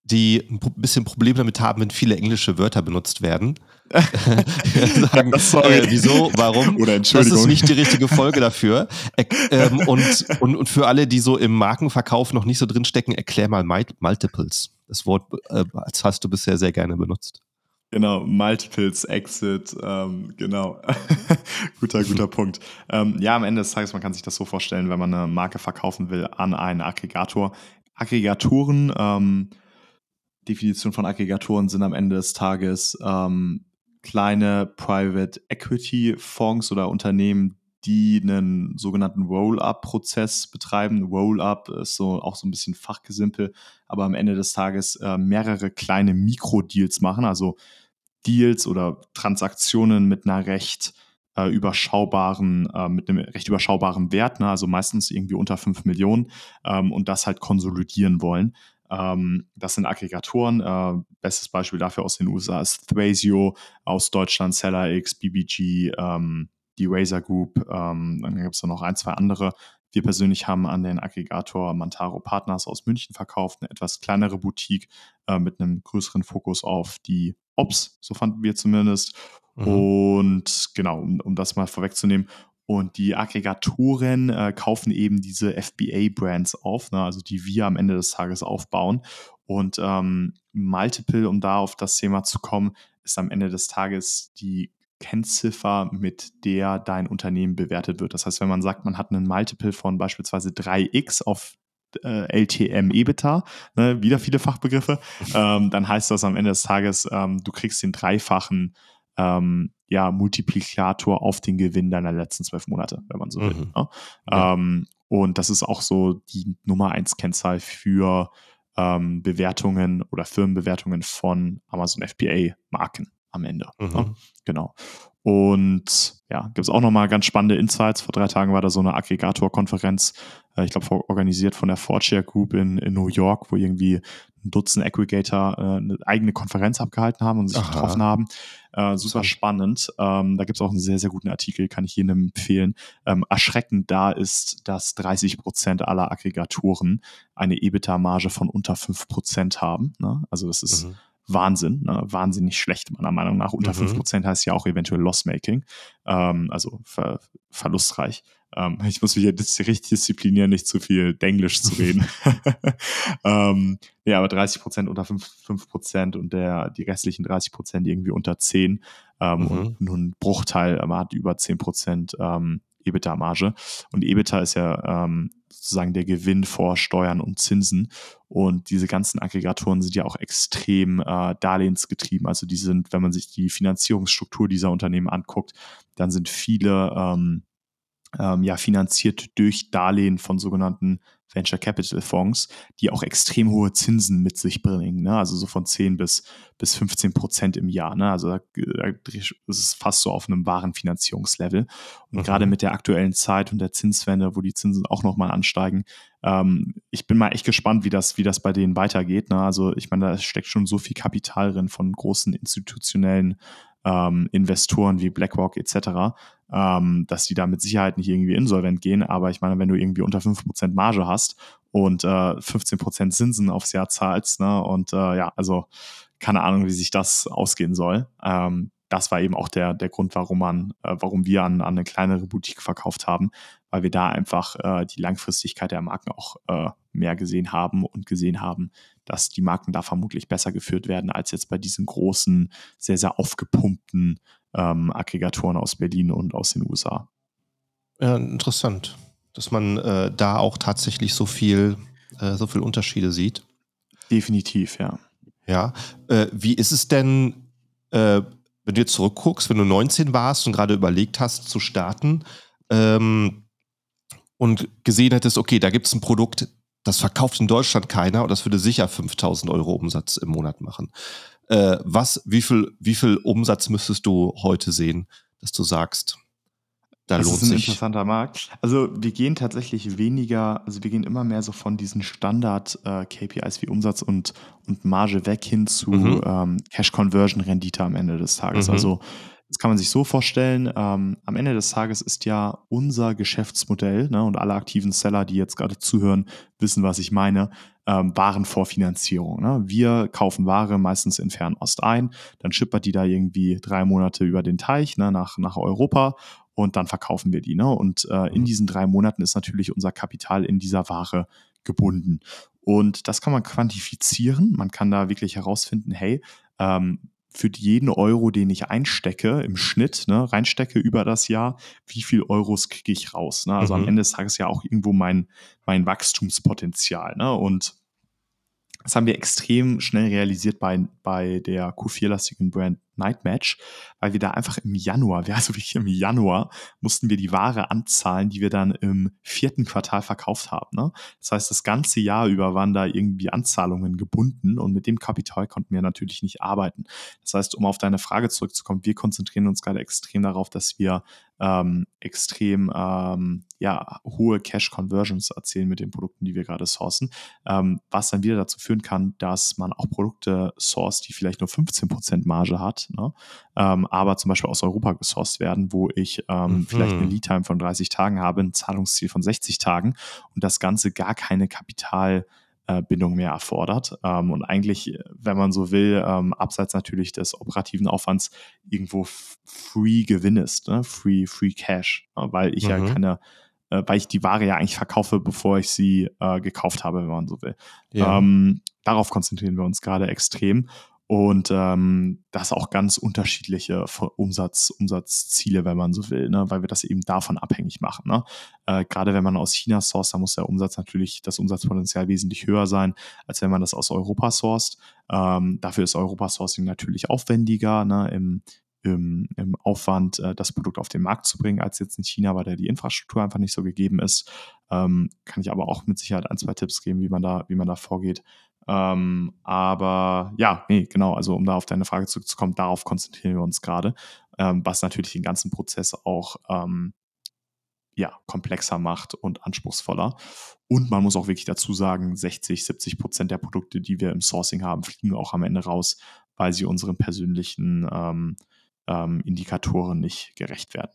die ein bisschen Probleme damit haben, wenn viele englische Wörter benutzt werden. [laughs] sagen, äh, wieso, warum? Oder Entschuldigung. Das ist nicht die richtige Folge dafür. ähm, und, und, und für alle, die so im Markenverkauf noch nicht so drinstecken, erklär mal Multiples. Das Wort äh, das hast du bisher sehr gerne benutzt. Genau, Multiples, Exit, ähm, genau. [laughs] guter, guter Punkt. Ähm, ja, am Ende des Tages, man kann sich das so vorstellen, wenn man eine Marke verkaufen will an einen Aggregator. Aggregatoren, ähm, Definition von Aggregatoren sind am Ende des Tages ähm, kleine Private Equity Fonds oder Unternehmen, die einen sogenannten Roll-up-Prozess betreiben. Roll-up ist so auch so ein bisschen Fachgesimpel, aber am Ende des Tages äh, mehrere kleine Mikrodeals machen, also Deals oder Transaktionen mit einer recht äh, überschaubaren, äh, mit einem recht überschaubaren Wert, ne? also meistens irgendwie unter 5 Millionen ähm, und das halt konsolidieren wollen. Ähm, das sind Aggregatoren. Äh, bestes Beispiel dafür aus den USA ist Thrasio, aus Deutschland SellerX, BBG, ähm, die Razer Group, ähm, dann gibt es noch ein, zwei andere. Wir persönlich haben an den Aggregator Mantaro Partners aus München verkauft, eine etwas kleinere Boutique äh, mit einem größeren Fokus auf die Ops, so fanden wir zumindest. Mhm. Und genau, um, um das mal vorwegzunehmen. Und die Aggregatoren äh, kaufen eben diese FBA-Brands auf, ne, also die wir am Ende des Tages aufbauen. Und ähm, Multiple, um da auf das Thema zu kommen, ist am Ende des Tages die Kennziffer, mit der dein Unternehmen bewertet wird. Das heißt, wenn man sagt, man hat einen Multiple von beispielsweise 3x auf äh, LTM EBITDA, ne, wieder viele Fachbegriffe, ähm, dann heißt das am Ende des Tages, ähm, du kriegst den dreifachen ähm, ja, Multiplikator auf den Gewinn deiner letzten zwölf Monate, wenn man so will. Mhm. Ne? Ja. Ähm, und das ist auch so die Nummer eins Kennzahl für ähm, Bewertungen oder Firmenbewertungen von Amazon FBA-Marken am Ende. Ne? Mhm. Ne? Genau. Und ja, gibt es auch nochmal ganz spannende Insights. Vor drei Tagen war da so eine Aggregator-Konferenz, äh, ich glaube, organisiert von der Fortshare Group in, in New York, wo irgendwie ein Dutzend Aggregator äh, eine eigene Konferenz abgehalten haben und sich Aha. getroffen haben. Äh, super spannend. Ähm, da gibt es auch einen sehr, sehr guten Artikel, kann ich Ihnen empfehlen. Ähm, erschreckend da ist, dass 30 Prozent aller Aggregatoren eine EBITDA-Marge von unter 5 Prozent haben. Ne? Also das ist mhm. Wahnsinn, ne? wahnsinnig schlecht meiner Meinung nach. Unter mhm. 5% heißt ja auch eventuell Loss-Making, ähm, also ver verlustreich. Ähm, ich muss mich ja richtig disziplinieren, nicht zu viel Englisch zu reden. [laughs] [laughs] ähm, ja, aber 30% unter 5%, 5% und der, die restlichen 30% irgendwie unter 10 ähm, mhm. und nur ein Bruchteil aber hat über 10% ähm, EBITDA-Marge. Und EBITDA ist ja ähm, sozusagen der Gewinn vor Steuern und Zinsen. Und diese ganzen Aggregatoren sind ja auch extrem äh, darlehensgetrieben. Also die sind, wenn man sich die Finanzierungsstruktur dieser Unternehmen anguckt, dann sind viele ähm, ähm, ja finanziert durch Darlehen von sogenannten Venture Capital Fonds, die auch extrem hohe Zinsen mit sich bringen, ne? also so von 10 bis, bis 15 Prozent im Jahr. Ne? Also da, da ist es fast so auf einem wahren Finanzierungslevel. Und mhm. gerade mit der aktuellen Zeit und der Zinswende, wo die Zinsen auch nochmal ansteigen, ähm, ich bin mal echt gespannt, wie das, wie das bei denen weitergeht. Ne? Also ich meine, da steckt schon so viel Kapital drin von großen institutionellen ähm, Investoren wie BlackRock etc., ähm, dass die da mit Sicherheit nicht irgendwie insolvent gehen. Aber ich meine, wenn du irgendwie unter 5% Marge hast und äh, 15% Zinsen aufs Jahr zahlst, ne, und äh, ja, also keine Ahnung, wie sich das ausgehen soll. Ähm, das war eben auch der, der Grund, warum man, äh, warum wir an, an eine kleinere Boutique verkauft haben, weil wir da einfach äh, die Langfristigkeit der Marken auch äh, mehr gesehen haben und gesehen haben, dass die Marken da vermutlich besser geführt werden als jetzt bei diesen großen, sehr, sehr aufgepumpten ähm, Aggregatoren aus Berlin und aus den USA. Ja, interessant, dass man äh, da auch tatsächlich so viel, äh, so viel Unterschiede sieht. Definitiv, ja. Ja. Äh, wie ist es denn, äh, wenn du jetzt zurückguckst, wenn du 19 warst und gerade überlegt hast zu starten ähm, und gesehen hättest, okay, da gibt es ein Produkt, das verkauft in Deutschland keiner und das würde sicher 5000 Euro Umsatz im Monat machen. Äh, was, wie viel, wie viel Umsatz müsstest du heute sehen, dass du sagst, da das lohnt ist ein sich. interessanter Markt. Also wir gehen tatsächlich weniger, also wir gehen immer mehr so von diesen Standard-KPIs äh, wie Umsatz und, und Marge weg hin zu mhm. ähm, Cash-Conversion-Rendite am Ende des Tages. Mhm. Also das kann man sich so vorstellen, ähm, am Ende des Tages ist ja unser Geschäftsmodell, ne, und alle aktiven Seller, die jetzt gerade zuhören, wissen, was ich meine, ähm, Warenvorfinanzierung. Ne? Wir kaufen Ware meistens in Fernost ein, dann schippert die da irgendwie drei Monate über den Teich ne, nach, nach Europa und dann verkaufen wir die. Ne? Und äh, in mhm. diesen drei Monaten ist natürlich unser Kapital in dieser Ware gebunden. Und das kann man quantifizieren. Man kann da wirklich herausfinden, hey, ähm, für jeden Euro, den ich einstecke, im Schnitt, ne, reinstecke über das Jahr, wie viel Euros kriege ich raus? Ne? Also mhm. am Ende des Tages ja auch irgendwo mein, mein Wachstumspotenzial. Ne? Und das haben wir extrem schnell realisiert bei, bei der Q4-lastigen Brand Nightmatch, weil wir da einfach im Januar, also wirklich im Januar, mussten wir die Ware anzahlen, die wir dann im vierten Quartal verkauft haben. Ne? Das heißt, das ganze Jahr über waren da irgendwie Anzahlungen gebunden und mit dem Kapital konnten wir natürlich nicht arbeiten. Das heißt, um auf deine Frage zurückzukommen, wir konzentrieren uns gerade extrem darauf, dass wir ähm, extrem ähm, ja, hohe Cash-Conversions erzielen mit den Produkten, die wir gerade sourcen, ähm, was dann wieder dazu führen kann, dass man auch Produkte source, die vielleicht nur 15% Marge hat, ne? ähm, aber zum Beispiel aus Europa gesourced werden, wo ich ähm, mhm. vielleicht eine Lead-Time von 30 Tagen habe, ein Zahlungsziel von 60 Tagen und das Ganze gar keine Kapital- äh, Bindung mehr erfordert. Ähm, und eigentlich, wenn man so will, ähm, abseits natürlich des operativen Aufwands irgendwo free Gewinn ist, ne? free, free Cash, ne? weil ich mhm. ja keine äh, weil ich die Ware ja eigentlich verkaufe, bevor ich sie äh, gekauft habe, wenn man so will. Ja. Ähm, darauf konzentrieren wir uns gerade extrem. Und ähm, das auch ganz unterschiedliche Umsatz, Umsatzziele, wenn man so will, ne? weil wir das eben davon abhängig machen. Ne? Äh, Gerade wenn man aus China sourced, da muss der Umsatz natürlich, das Umsatzpotenzial wesentlich höher sein, als wenn man das aus Europa sourced. Ähm, dafür ist Europa-Sourcing natürlich aufwendiger ne? im, im, im Aufwand, äh, das Produkt auf den Markt zu bringen, als jetzt in China, weil da die Infrastruktur einfach nicht so gegeben ist. Ähm, kann ich aber auch mit Sicherheit ein, zwei Tipps geben, wie man da, wie man da vorgeht. Ähm, aber ja, nee, genau, also um da auf deine Frage zurückzukommen, darauf konzentrieren wir uns gerade, ähm, was natürlich den ganzen Prozess auch ähm, ja, komplexer macht und anspruchsvoller. Und man muss auch wirklich dazu sagen, 60, 70 Prozent der Produkte, die wir im Sourcing haben, fliegen auch am Ende raus, weil sie unseren persönlichen ähm, ähm, Indikatoren nicht gerecht werden.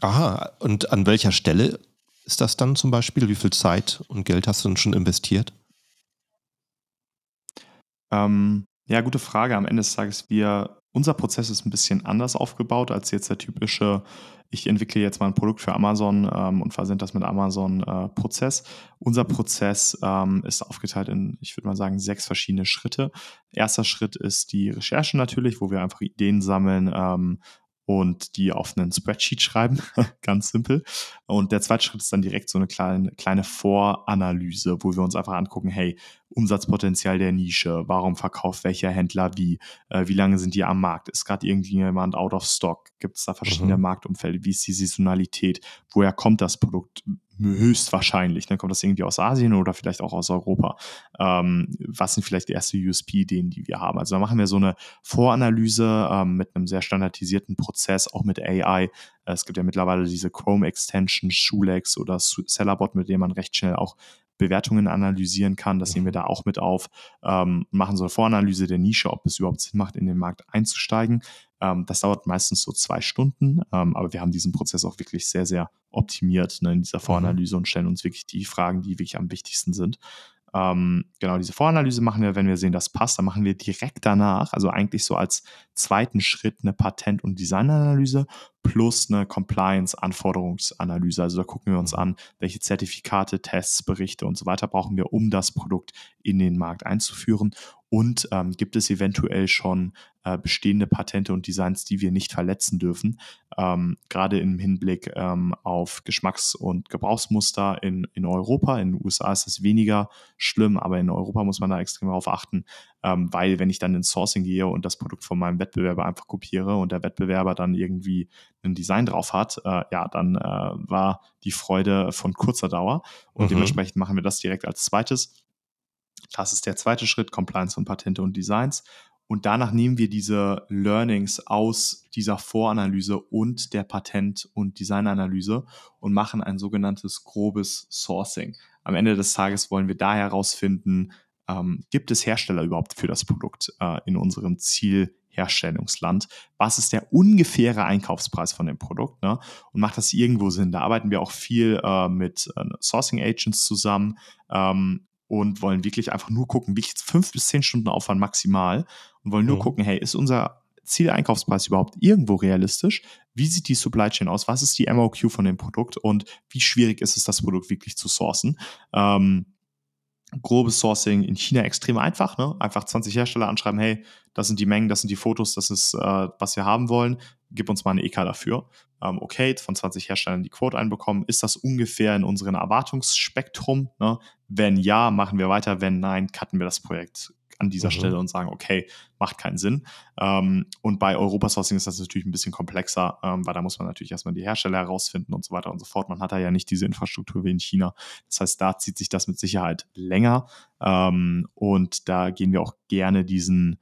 Aha, und an welcher Stelle ist das dann zum Beispiel? Wie viel Zeit und Geld hast du denn schon investiert? Ähm, ja, gute Frage. Am Ende des Tages, wir, unser Prozess ist ein bisschen anders aufgebaut als jetzt der typische, ich entwickle jetzt mal ein Produkt für Amazon ähm, und versende das mit Amazon äh. Unser Prozess ähm, ist aufgeteilt in, ich würde mal sagen, sechs verschiedene Schritte. Erster Schritt ist die Recherche natürlich, wo wir einfach Ideen sammeln, ähm, und die auf einen Spreadsheet schreiben, [laughs] ganz simpel. Und der zweite Schritt ist dann direkt so eine kleine, kleine Voranalyse, wo wir uns einfach angucken, hey, Umsatzpotenzial der Nische, warum verkauft welcher Händler wie, äh, wie lange sind die am Markt, ist gerade irgendwie jemand out of stock, gibt es da verschiedene mhm. Marktumfälle, wie ist die Saisonalität, woher kommt das Produkt, höchstwahrscheinlich. Dann kommt das irgendwie aus Asien oder vielleicht auch aus Europa. Ähm, was sind vielleicht die erste USP-Ideen, die wir haben? Also da machen wir so eine Voranalyse ähm, mit einem sehr standardisierten Prozess, auch mit AI. Es gibt ja mittlerweile diese Chrome-Extension, Schulex oder Sellerbot, mit dem man recht schnell auch Bewertungen analysieren kann. Das nehmen wir mhm. da auch mit auf. Ähm, machen so eine Voranalyse der Nische, ob es überhaupt Sinn macht, in den Markt einzusteigen. Ähm, das dauert meistens so zwei Stunden, ähm, aber wir haben diesen Prozess auch wirklich sehr, sehr optimiert ne, in dieser mhm. Voranalyse und stellen uns wirklich die Fragen, die wirklich am wichtigsten sind. Ähm, genau, diese Voranalyse machen wir, wenn wir sehen, das passt, dann machen wir direkt danach, also eigentlich so als zweiten Schritt eine Patent- und Designanalyse plus eine Compliance-Anforderungsanalyse. Also da gucken wir uns mhm. an, welche Zertifikate, Tests, Berichte und so weiter brauchen wir, um das Produkt in den Markt einzuführen. Und ähm, gibt es eventuell schon äh, bestehende Patente und Designs, die wir nicht verletzen dürfen, ähm, gerade im Hinblick ähm, auf Geschmacks- und Gebrauchsmuster in, in Europa. In den USA ist das weniger schlimm, aber in Europa muss man da extrem darauf achten, ähm, weil wenn ich dann ins Sourcing gehe und das Produkt von meinem Wettbewerber einfach kopiere und der Wettbewerber dann irgendwie ein Design drauf hat, äh, ja, dann äh, war die Freude von kurzer Dauer und mhm. dementsprechend machen wir das direkt als zweites. Das ist der zweite Schritt, Compliance und Patente und Designs. Und danach nehmen wir diese Learnings aus dieser Voranalyse und der Patent- und Designanalyse und machen ein sogenanntes grobes Sourcing. Am Ende des Tages wollen wir da herausfinden, ähm, gibt es Hersteller überhaupt für das Produkt äh, in unserem Zielherstellungsland? Was ist der ungefähre Einkaufspreis von dem Produkt? Ne? Und macht das irgendwo Sinn? Da arbeiten wir auch viel äh, mit äh, Sourcing Agents zusammen, ähm, und wollen wirklich einfach nur gucken, wirklich fünf bis zehn Stunden Aufwand maximal und wollen nur mhm. gucken, hey, ist unser Zieleinkaufspreis überhaupt irgendwo realistisch? Wie sieht die Supply Chain aus? Was ist die MOQ von dem Produkt und wie schwierig ist es, das Produkt wirklich zu sourcen? Ähm, grobes Sourcing in China extrem einfach. Ne? Einfach 20 Hersteller anschreiben, hey, das sind die Mengen, das sind die Fotos, das ist, äh, was wir haben wollen. Gib uns mal eine EK dafür. Ähm, okay, von 20 Herstellern die Quote einbekommen. Ist das ungefähr in unserem Erwartungsspektrum? Ne? Wenn ja, machen wir weiter. Wenn nein, cutten wir das Projekt an dieser mhm. Stelle und sagen, okay, macht keinen Sinn. Ähm, und bei Europasourcing ist das natürlich ein bisschen komplexer, ähm, weil da muss man natürlich erstmal die Hersteller herausfinden und so weiter und so fort. Man hat da ja nicht diese Infrastruktur wie in China. Das heißt, da zieht sich das mit Sicherheit länger. Ähm, und da gehen wir auch gerne diesen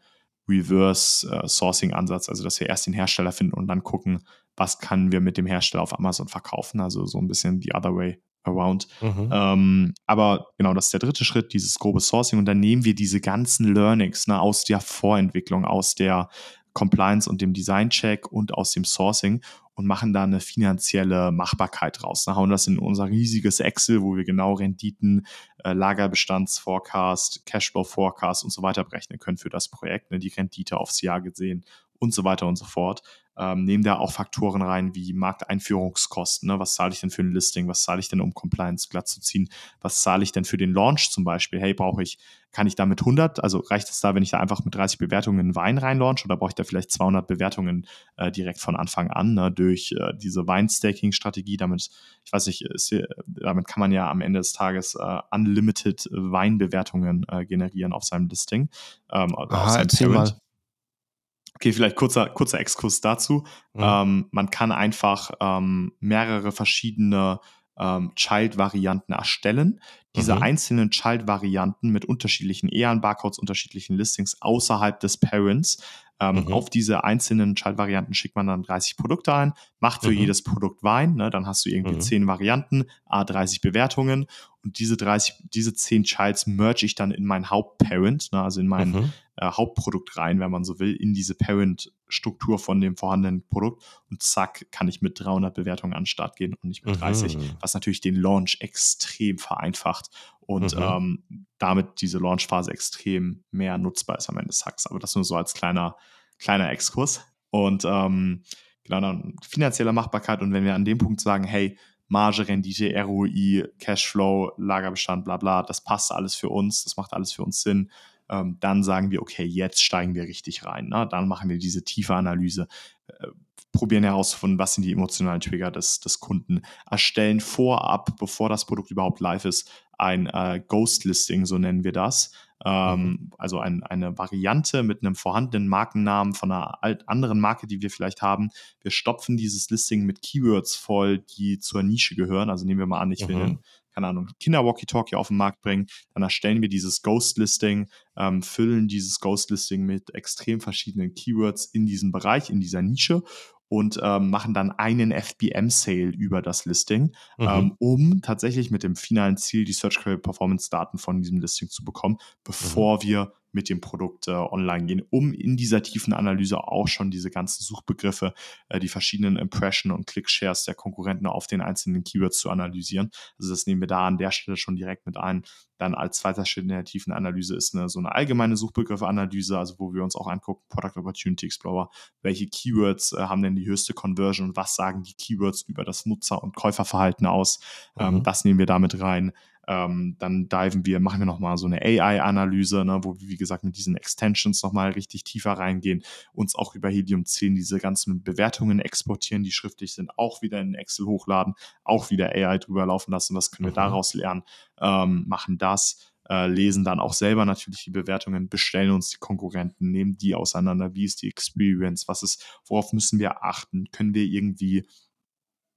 Reverse-Sourcing-Ansatz, also dass wir erst den Hersteller finden und dann gucken, was können wir mit dem Hersteller auf Amazon verkaufen. Also so ein bisschen the other way around. Mhm. Ähm, aber genau, das ist der dritte Schritt, dieses grobe Sourcing. Und dann nehmen wir diese ganzen Learnings ne, aus der Vorentwicklung, aus der Compliance und dem Design-Check und aus dem Sourcing und machen da eine finanzielle Machbarkeit raus. Ne? Hauen das in unser riesiges Excel, wo wir genau Renditen, äh, Lagerbestandsforecast, Cashflow-Forecast und so weiter berechnen können für das Projekt, ne? die Rendite aufs Jahr gesehen und so weiter und so fort ähm, nehmen da auch Faktoren rein wie Markteinführungskosten. Ne? Was zahle ich denn für ein Listing? Was zahle ich denn, um Compliance glatt zu ziehen? Was zahle ich denn für den Launch zum Beispiel? Hey, brauche ich, kann ich da mit 100, also reicht es da, wenn ich da einfach mit 30 Bewertungen einen Wein reinlaunch oder brauche ich da vielleicht 200 Bewertungen äh, direkt von Anfang an ne? durch äh, diese Weinstaking-Strategie? Damit, ich weiß nicht, ist, damit kann man ja am Ende des Tages äh, unlimited Weinbewertungen äh, generieren auf seinem Listing. Ähm, Aha, auf seinem Parent. Okay, vielleicht kurzer, kurzer Exkurs dazu. Mhm. Ähm, man kann einfach ähm, mehrere verschiedene ähm, Child-Varianten erstellen. Diese mhm. einzelnen Child-Varianten mit unterschiedlichen EAN-Barcodes, unterschiedlichen Listings außerhalb des Parents. Ähm, mhm. Auf diese einzelnen Child-Varianten schickt man dann 30 Produkte ein, macht für mhm. jedes Produkt Wein. Ne? Dann hast du irgendwie mhm. 10 Varianten, A30 Bewertungen. Und diese 30, diese 10 Childs merge ich dann in mein Hauptparent, ne? also in mein mhm äh, Hauptprodukt rein, wenn man so will, in diese Parent-Struktur von dem vorhandenen Produkt und zack, kann ich mit 300 Bewertungen an den Start gehen und nicht mit 30, mhm. was natürlich den Launch extrem vereinfacht und mhm. ähm, damit diese Launchphase extrem mehr nutzbar ist am Ende des Tages. Aber das nur so als kleiner, kleiner Exkurs. Und ähm, genau, dann finanzielle Machbarkeit und wenn wir an dem Punkt sagen, hey, Marge, Rendite, ROI, Cashflow, Lagerbestand, bla bla, das passt alles für uns, das macht alles für uns Sinn, ähm, dann sagen wir, okay, jetzt steigen wir richtig rein. Ne? Dann machen wir diese tiefe Analyse, äh, probieren herauszufinden, was sind die emotionalen Trigger des, des Kunden, erstellen vorab, bevor das Produkt überhaupt live ist, ein äh, Ghost-Listing, so nennen wir das. Ähm, mhm. Also ein, eine Variante mit einem vorhandenen Markennamen von einer anderen Marke, die wir vielleicht haben. Wir stopfen dieses Listing mit Keywords voll, die zur Nische gehören. Also nehmen wir mal an, ich will mhm. einen keine Ahnung, Kinder-Walkie-Talkie auf den Markt bringen, dann erstellen wir dieses Ghost-Listing, ähm, füllen dieses Ghost-Listing mit extrem verschiedenen Keywords in diesem Bereich, in dieser Nische und ähm, machen dann einen FBM-Sale über das Listing, mhm. ähm, um tatsächlich mit dem finalen Ziel die Search Query Performance Daten von diesem Listing zu bekommen, bevor mhm. wir mit dem Produkt äh, online gehen, um in dieser tiefen Analyse auch schon diese ganzen Suchbegriffe, äh, die verschiedenen Impression- und Click-Shares der Konkurrenten auf den einzelnen Keywords zu analysieren. Also das nehmen wir da an der Stelle schon direkt mit ein. Dann als zweiter Schritt in der tiefen Analyse ist eine, so eine allgemeine Suchbegriffe-Analyse, also wo wir uns auch angucken, Product Opportunity Explorer, welche Keywords äh, haben denn die höchste Conversion und was sagen die Keywords über das Nutzer- und Käuferverhalten aus. Ähm, mhm. das nehmen wir damit rein. Ähm, dann diven wir, machen wir nochmal so eine AI-Analyse, ne, wo wir, wie gesagt, mit diesen Extensions nochmal richtig tiefer reingehen, uns auch über Helium 10 diese ganzen Bewertungen exportieren, die schriftlich sind, auch wieder in Excel hochladen, auch wieder AI drüber laufen lassen. Was können wir mhm. daraus lernen? Ähm, machen das. Äh, lesen dann auch selber natürlich die Bewertungen, bestellen uns die Konkurrenten, nehmen die auseinander, wie ist die Experience, was ist, worauf müssen wir achten, können wir irgendwie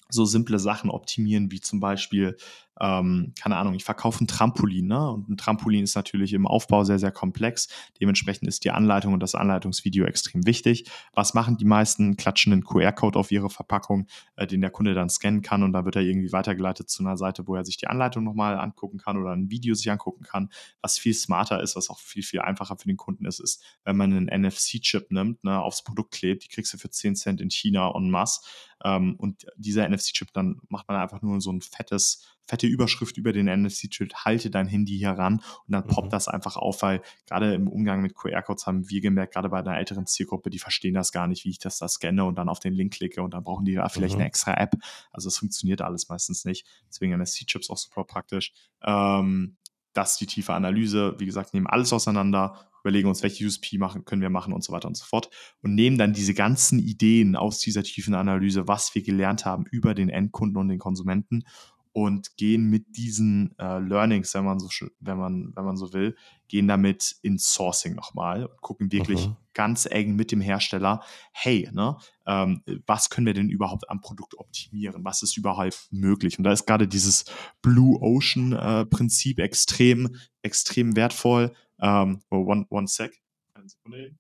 so simple Sachen optimieren, wie zum Beispiel ähm, keine Ahnung, ich verkaufe ein Trampolin, ne? Und ein Trampolin ist natürlich im Aufbau sehr, sehr komplex. Dementsprechend ist die Anleitung und das Anleitungsvideo extrem wichtig. Was machen die meisten? Klatschen einen QR-Code auf ihre Verpackung, äh, den der Kunde dann scannen kann und dann wird er irgendwie weitergeleitet zu einer Seite, wo er sich die Anleitung nochmal angucken kann oder ein Video sich angucken kann. Was viel smarter ist, was auch viel, viel einfacher für den Kunden ist, ist, wenn man einen NFC-Chip nimmt, ne, aufs Produkt klebt, die kriegst du für 10 Cent in China en masse. Ähm, und dieser NFC-Chip, dann macht man einfach nur so ein fettes fette Überschrift über den NFC-Chip, halte dein Handy hier ran und dann poppt mhm. das einfach auf, weil gerade im Umgang mit QR-Codes haben wir gemerkt, gerade bei einer älteren Zielgruppe, die verstehen das gar nicht, wie ich das da scanne und dann auf den Link klicke und dann brauchen die da vielleicht mhm. eine extra App. Also es funktioniert alles meistens nicht. Deswegen NFC-Chips auch super praktisch. Ähm, das ist die tiefe Analyse. Wie gesagt, nehmen alles auseinander, überlegen uns, welche USP machen, können wir machen und so weiter und so fort und nehmen dann diese ganzen Ideen aus dieser tiefen Analyse, was wir gelernt haben über den Endkunden und den Konsumenten und gehen mit diesen äh, Learnings, wenn man so wenn man wenn man so will, gehen damit ins Sourcing nochmal und gucken wirklich mhm. ganz eng mit dem Hersteller, hey, ne, ähm, was können wir denn überhaupt am Produkt optimieren? Was ist überhaupt möglich? Und da ist gerade dieses Blue Ocean äh, Prinzip extrem extrem wertvoll. Ähm, oh, one one sec, eine Sekunde.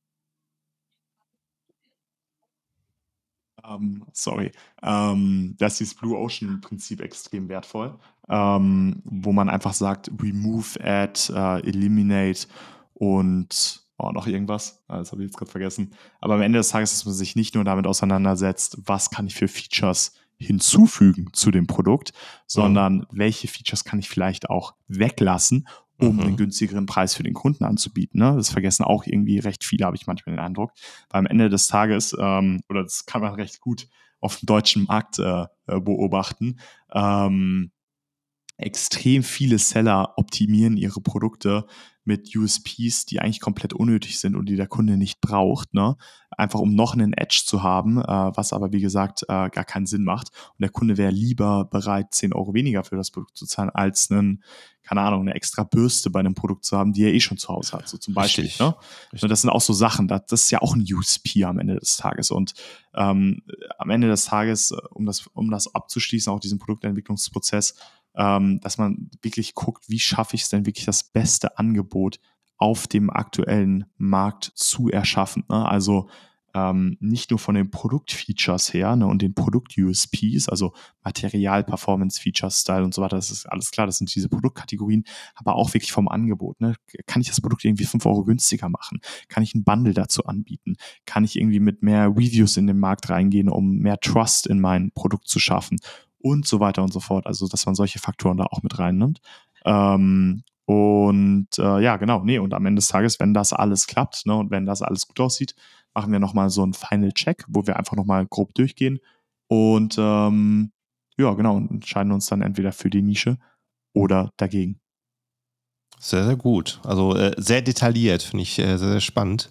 Ähm, sorry. Ähm, da ist dieses Blue Ocean-Prinzip extrem wertvoll, ähm, wo man einfach sagt, remove, add, äh, eliminate und oh, noch irgendwas. Ah, das habe ich jetzt gerade vergessen. Aber am Ende des Tages, dass man sich nicht nur damit auseinandersetzt, was kann ich für Features hinzufügen zu dem Produkt, sondern welche Features kann ich vielleicht auch weglassen, um mhm. einen günstigeren Preis für den Kunden anzubieten. Ne? Das vergessen auch irgendwie recht viele, habe ich manchmal den Eindruck. Weil am Ende des Tages, ähm, oder das kann man recht gut auf dem deutschen Markt äh, äh beobachten, ähm, extrem viele Seller optimieren ihre Produkte mit USPs, die eigentlich komplett unnötig sind und die der Kunde nicht braucht, ne? Einfach um noch einen Edge zu haben, äh, was aber wie gesagt äh, gar keinen Sinn macht. Und der Kunde wäre lieber bereit, 10 Euro weniger für das Produkt zu zahlen, als einen, keine Ahnung, eine extra Bürste bei einem Produkt zu haben, die er eh schon zu Hause hat. So zum Beispiel. Richtig. Ne? Richtig. Das sind auch so Sachen, das, das ist ja auch ein USP am Ende des Tages. Und ähm, am Ende des Tages, äh, um das, um das abzuschließen, auch diesen Produktentwicklungsprozess, ähm, dass man wirklich guckt, wie schaffe ich es denn wirklich das beste Angebot auf dem aktuellen Markt zu erschaffen. Ne? Also ähm, nicht nur von den Produktfeatures her ne, und den Produkt-USPs, also Material, Performance, Feature, Style und so weiter, das ist alles klar, das sind diese Produktkategorien, aber auch wirklich vom Angebot. Ne? Kann ich das Produkt irgendwie 5 Euro günstiger machen? Kann ich ein Bundle dazu anbieten? Kann ich irgendwie mit mehr Reviews in den Markt reingehen, um mehr Trust in mein Produkt zu schaffen? Und so weiter und so fort. Also, dass man solche Faktoren da auch mit reinnimmt. Ähm, und äh, ja, genau, nee, und am Ende des Tages, wenn das alles klappt ne, und wenn das alles gut aussieht, machen wir nochmal so einen Final Check, wo wir einfach nochmal grob durchgehen und ähm, ja, genau, und entscheiden uns dann entweder für die Nische oder dagegen. Sehr, sehr gut. Also äh, sehr detailliert, finde ich äh, sehr, sehr spannend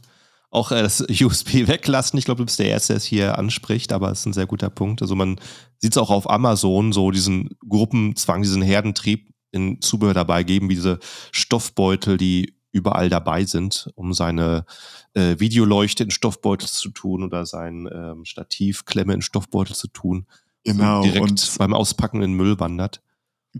auch äh, das [laughs] USP weglassen. Ich glaube, du bist der Erste, der es hier anspricht, aber es ist ein sehr guter Punkt. Also man sieht es auch auf Amazon, so diesen Gruppenzwang, diesen Herdentrieb in Zubehör dabei geben, wie diese Stoffbeutel, die überall dabei sind, um seine äh, Videoleuchte in Stoffbeutel zu tun oder sein ähm, Stativklemme in Stoffbeutel zu tun. Genau. direkt und beim Auspacken in Müll wandert.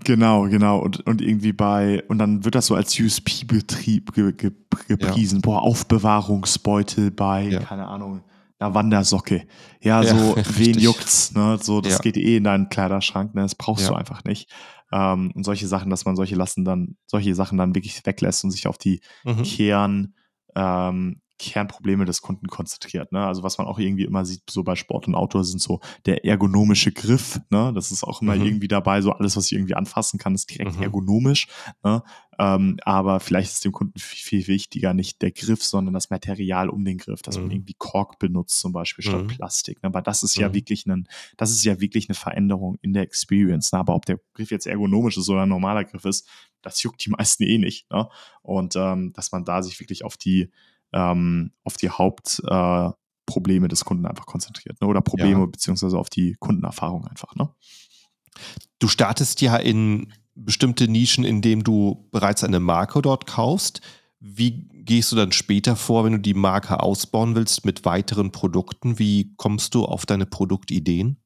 Genau, genau. Und, und irgendwie bei, und dann wird das so als USP-Betrieb ge, ge, gepriesen. Ja. Boah, Aufbewahrungsbeutel bei, ja. keine Ahnung, einer Wandersocke. Ja, ja so, [laughs] wen juckt's, ne? So, das geht eh in deinen Kleiderschrank, ne? Das brauchst du einfach nicht. Ähm, und solche Sachen, dass man solche lassen dann, solche Sachen dann wirklich weglässt und sich auf die mhm. Kern, ähm, Kernprobleme des Kunden konzentriert. Ne? Also was man auch irgendwie immer sieht, so bei Sport und Outdoor sind so der ergonomische Griff. Ne? Das ist auch immer mhm. irgendwie dabei, so alles, was ich irgendwie anfassen kann, ist direkt mhm. ergonomisch. Ne? Ähm, aber vielleicht ist dem Kunden viel, viel, wichtiger nicht der Griff, sondern das Material um den Griff, dass mhm. man irgendwie Kork benutzt zum Beispiel statt mhm. Plastik. Ne? Aber das ist ja mhm. wirklich ein, das ist ja wirklich eine Veränderung in der Experience. Ne? Aber ob der Griff jetzt ergonomisch ist oder ein normaler Griff ist, das juckt die meisten eh nicht. Ne? Und ähm, dass man da sich wirklich auf die ähm, auf die Hauptprobleme äh, des Kunden einfach konzentriert. Ne? Oder Probleme ja. beziehungsweise auf die Kundenerfahrung einfach. Ne? Du startest ja in bestimmte Nischen, indem du bereits eine Marke dort kaufst. Wie gehst du dann später vor, wenn du die Marke ausbauen willst mit weiteren Produkten? Wie kommst du auf deine Produktideen?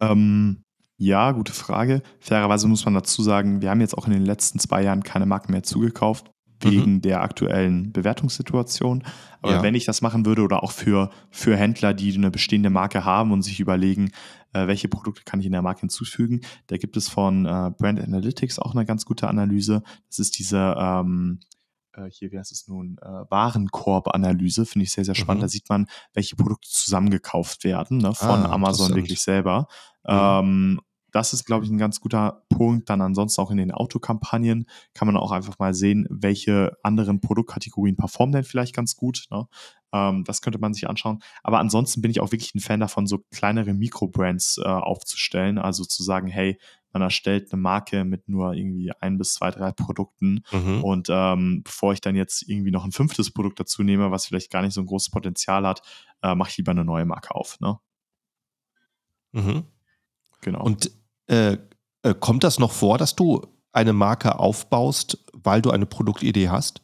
Ähm, ja, gute Frage. Fairerweise muss man dazu sagen, wir haben jetzt auch in den letzten zwei Jahren keine Marken mehr zugekauft wegen mhm. der aktuellen Bewertungssituation. Aber ja. wenn ich das machen würde oder auch für, für Händler, die eine bestehende Marke haben und sich überlegen, äh, welche Produkte kann ich in der Marke hinzufügen, da gibt es von äh, Brand Analytics auch eine ganz gute Analyse. Das ist diese ähm, äh, hier, wie heißt es nun, äh, Warenkorb-Analyse, finde ich sehr, sehr spannend. Mhm. Da sieht man, welche Produkte zusammengekauft werden ne, von ah, Amazon wirklich selber. Mhm. Ähm, das ist, glaube ich, ein ganz guter Punkt. Dann ansonsten auch in den Autokampagnen kann man auch einfach mal sehen, welche anderen Produktkategorien performen denn vielleicht ganz gut. Ne? Ähm, das könnte man sich anschauen. Aber ansonsten bin ich auch wirklich ein Fan davon, so kleinere Mikrobrands äh, aufzustellen. Also zu sagen, hey, man erstellt eine Marke mit nur irgendwie ein bis zwei, drei Produkten. Mhm. Und ähm, bevor ich dann jetzt irgendwie noch ein fünftes Produkt dazu nehme, was vielleicht gar nicht so ein großes Potenzial hat, äh, mache ich lieber eine neue Marke auf. Ne? Mhm. Genau. Und äh, äh, kommt das noch vor, dass du eine Marke aufbaust, weil du eine Produktidee hast?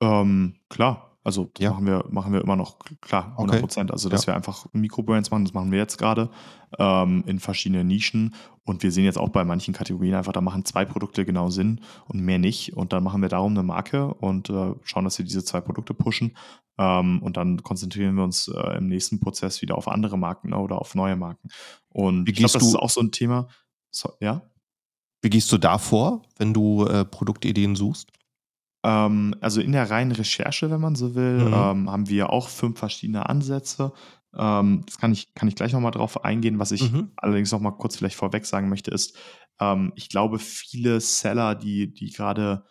Ähm, klar. Also das ja. machen, wir, machen wir immer noch, klar, 100 Prozent. Okay. Also dass ja. wir einfach Mikrobrands machen, das machen wir jetzt gerade ähm, in verschiedenen Nischen. Und wir sehen jetzt auch bei manchen Kategorien einfach, da machen zwei Produkte genau Sinn und mehr nicht. Und dann machen wir darum eine Marke und äh, schauen, dass wir diese zwei Produkte pushen. Ähm, und dann konzentrieren wir uns äh, im nächsten Prozess wieder auf andere Marken ne, oder auf neue Marken. Und Wie ich glaube, das ist auch so ein Thema. So, ja? Wie gehst du da vor, wenn du äh, Produktideen suchst? Ähm, also in der reinen Recherche, wenn man so will, mhm. ähm, haben wir auch fünf verschiedene Ansätze. Ähm, das kann ich, kann ich gleich nochmal drauf eingehen. Was ich mhm. allerdings nochmal kurz vielleicht vorweg sagen möchte, ist, ähm, ich glaube, viele Seller, die, die gerade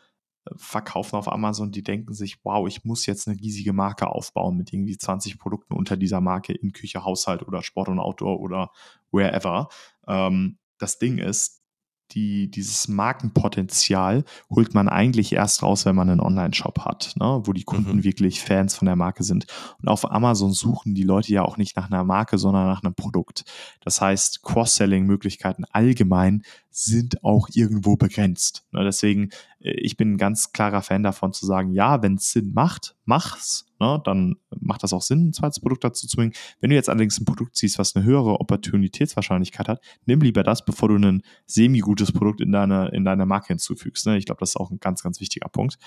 verkaufen auf Amazon, die denken sich, wow, ich muss jetzt eine riesige Marke aufbauen mit irgendwie 20 Produkten unter dieser Marke in Küche, Haushalt oder Sport und Outdoor oder wherever. Ähm, das Ding ist, die, dieses Markenpotenzial holt man eigentlich erst raus, wenn man einen Online-Shop hat, ne? wo die Kunden mhm. wirklich Fans von der Marke sind. Und auf Amazon suchen die Leute ja auch nicht nach einer Marke, sondern nach einem Produkt. Das heißt, Cross-Selling-Möglichkeiten allgemein sind auch irgendwo begrenzt. Ne? Deswegen, äh, ich bin ein ganz klarer Fan davon zu sagen, ja, wenn es Sinn macht, mach's ne, dann macht das auch Sinn, ein zweites Produkt dazu zu bringen. Wenn du jetzt allerdings ein Produkt ziehst, was eine höhere Opportunitätswahrscheinlichkeit hat, nimm lieber das, bevor du ein semi-gutes Produkt in deine, in deine Marke hinzufügst. Ne? Ich glaube, das ist auch ein ganz, ganz wichtiger Punkt.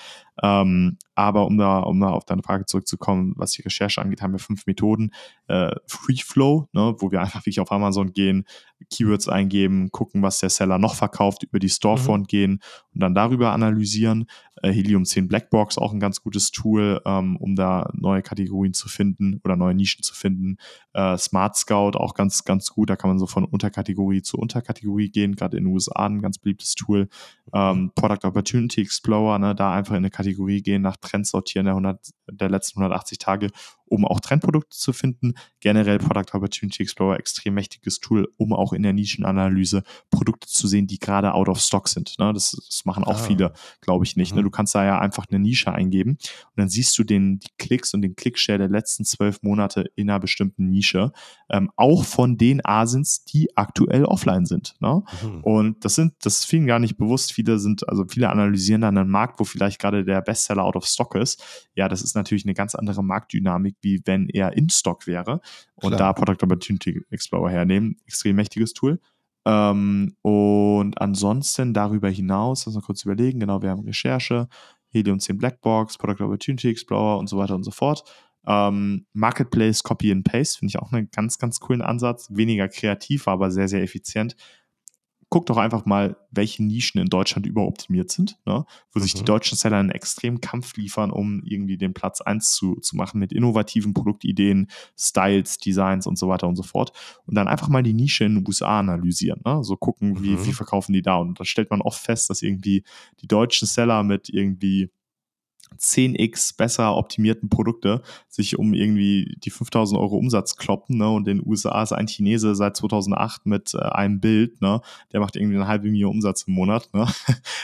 Ähm, aber um da, um da auf deine Frage zurückzukommen, was die Recherche angeht, haben wir fünf Methoden. Äh, Free Flow, ne, wo wir einfach wirklich auf Amazon gehen, Keywords eingeben, gucken, was der Seller noch verkauft, über die Storefront mhm. gehen und dann darüber analysieren. Äh, Helium 10 Blackbox, auch ein ganz gutes Tool, ähm, um da neue Kategorien zu finden oder neue Nischen zu finden. Äh, Smart Scout, auch ganz, ganz gut. Da kann man so von Unterkategorie zu Unterkategorie gehen, gerade in den USA ein ganz beliebtes Tool. Ähm, Product Opportunity Explorer, ne, da einfach in eine Kategorie gehen, nach Trends sortieren der, 100, der letzten 180 Tage um auch Trendprodukte zu finden. Generell Product Opportunity Explorer, extrem mächtiges Tool, um auch in der Nischenanalyse Produkte zu sehen, die gerade out of stock sind. Ne? Das, das, machen auch ah. viele, glaube ich, nicht. Ne? Mhm. Ne? Du kannst da ja einfach eine Nische eingeben und dann siehst du den, die Klicks und den Clickshare der letzten zwölf Monate in einer bestimmten Nische. Ähm, auch von den Asins, die aktuell offline sind. Ne? Mhm. Und das sind, das ist vielen gar nicht bewusst. Viele sind, also viele analysieren dann einen Markt, wo vielleicht gerade der Bestseller out of stock ist. Ja, das ist natürlich eine ganz andere Marktdynamik, wie wenn er in Stock wäre und Klar. da Product Opportunity Explorer hernehmen. Extrem mächtiges Tool. Ähm, und ansonsten darüber hinaus, lass mal kurz überlegen, genau, wir haben Recherche, Helium 10 Blackbox, Product Opportunity Explorer und so weiter und so fort. Ähm, Marketplace Copy and Paste finde ich auch einen ganz, ganz coolen Ansatz. Weniger kreativ, aber sehr, sehr effizient guck doch einfach mal, welche Nischen in Deutschland überoptimiert sind, ne? wo mhm. sich die mhm. deutschen Seller einen extremen Kampf liefern, um irgendwie den Platz 1 zu, zu machen mit innovativen Produktideen, Styles, Designs und so weiter und so fort. Und dann einfach mal die Nische in den USA analysieren. Ne? So gucken, wie, mhm. wie verkaufen die da. Und da stellt man oft fest, dass irgendwie die deutschen Seller mit irgendwie 10x besser optimierten Produkte sich um irgendwie die 5000 Euro Umsatz kloppen. Ne? Und in den USA ist ein Chinese seit 2008 mit äh, einem Bild, ne? der macht irgendwie eine halbe Million Umsatz im Monat. Ne? [laughs]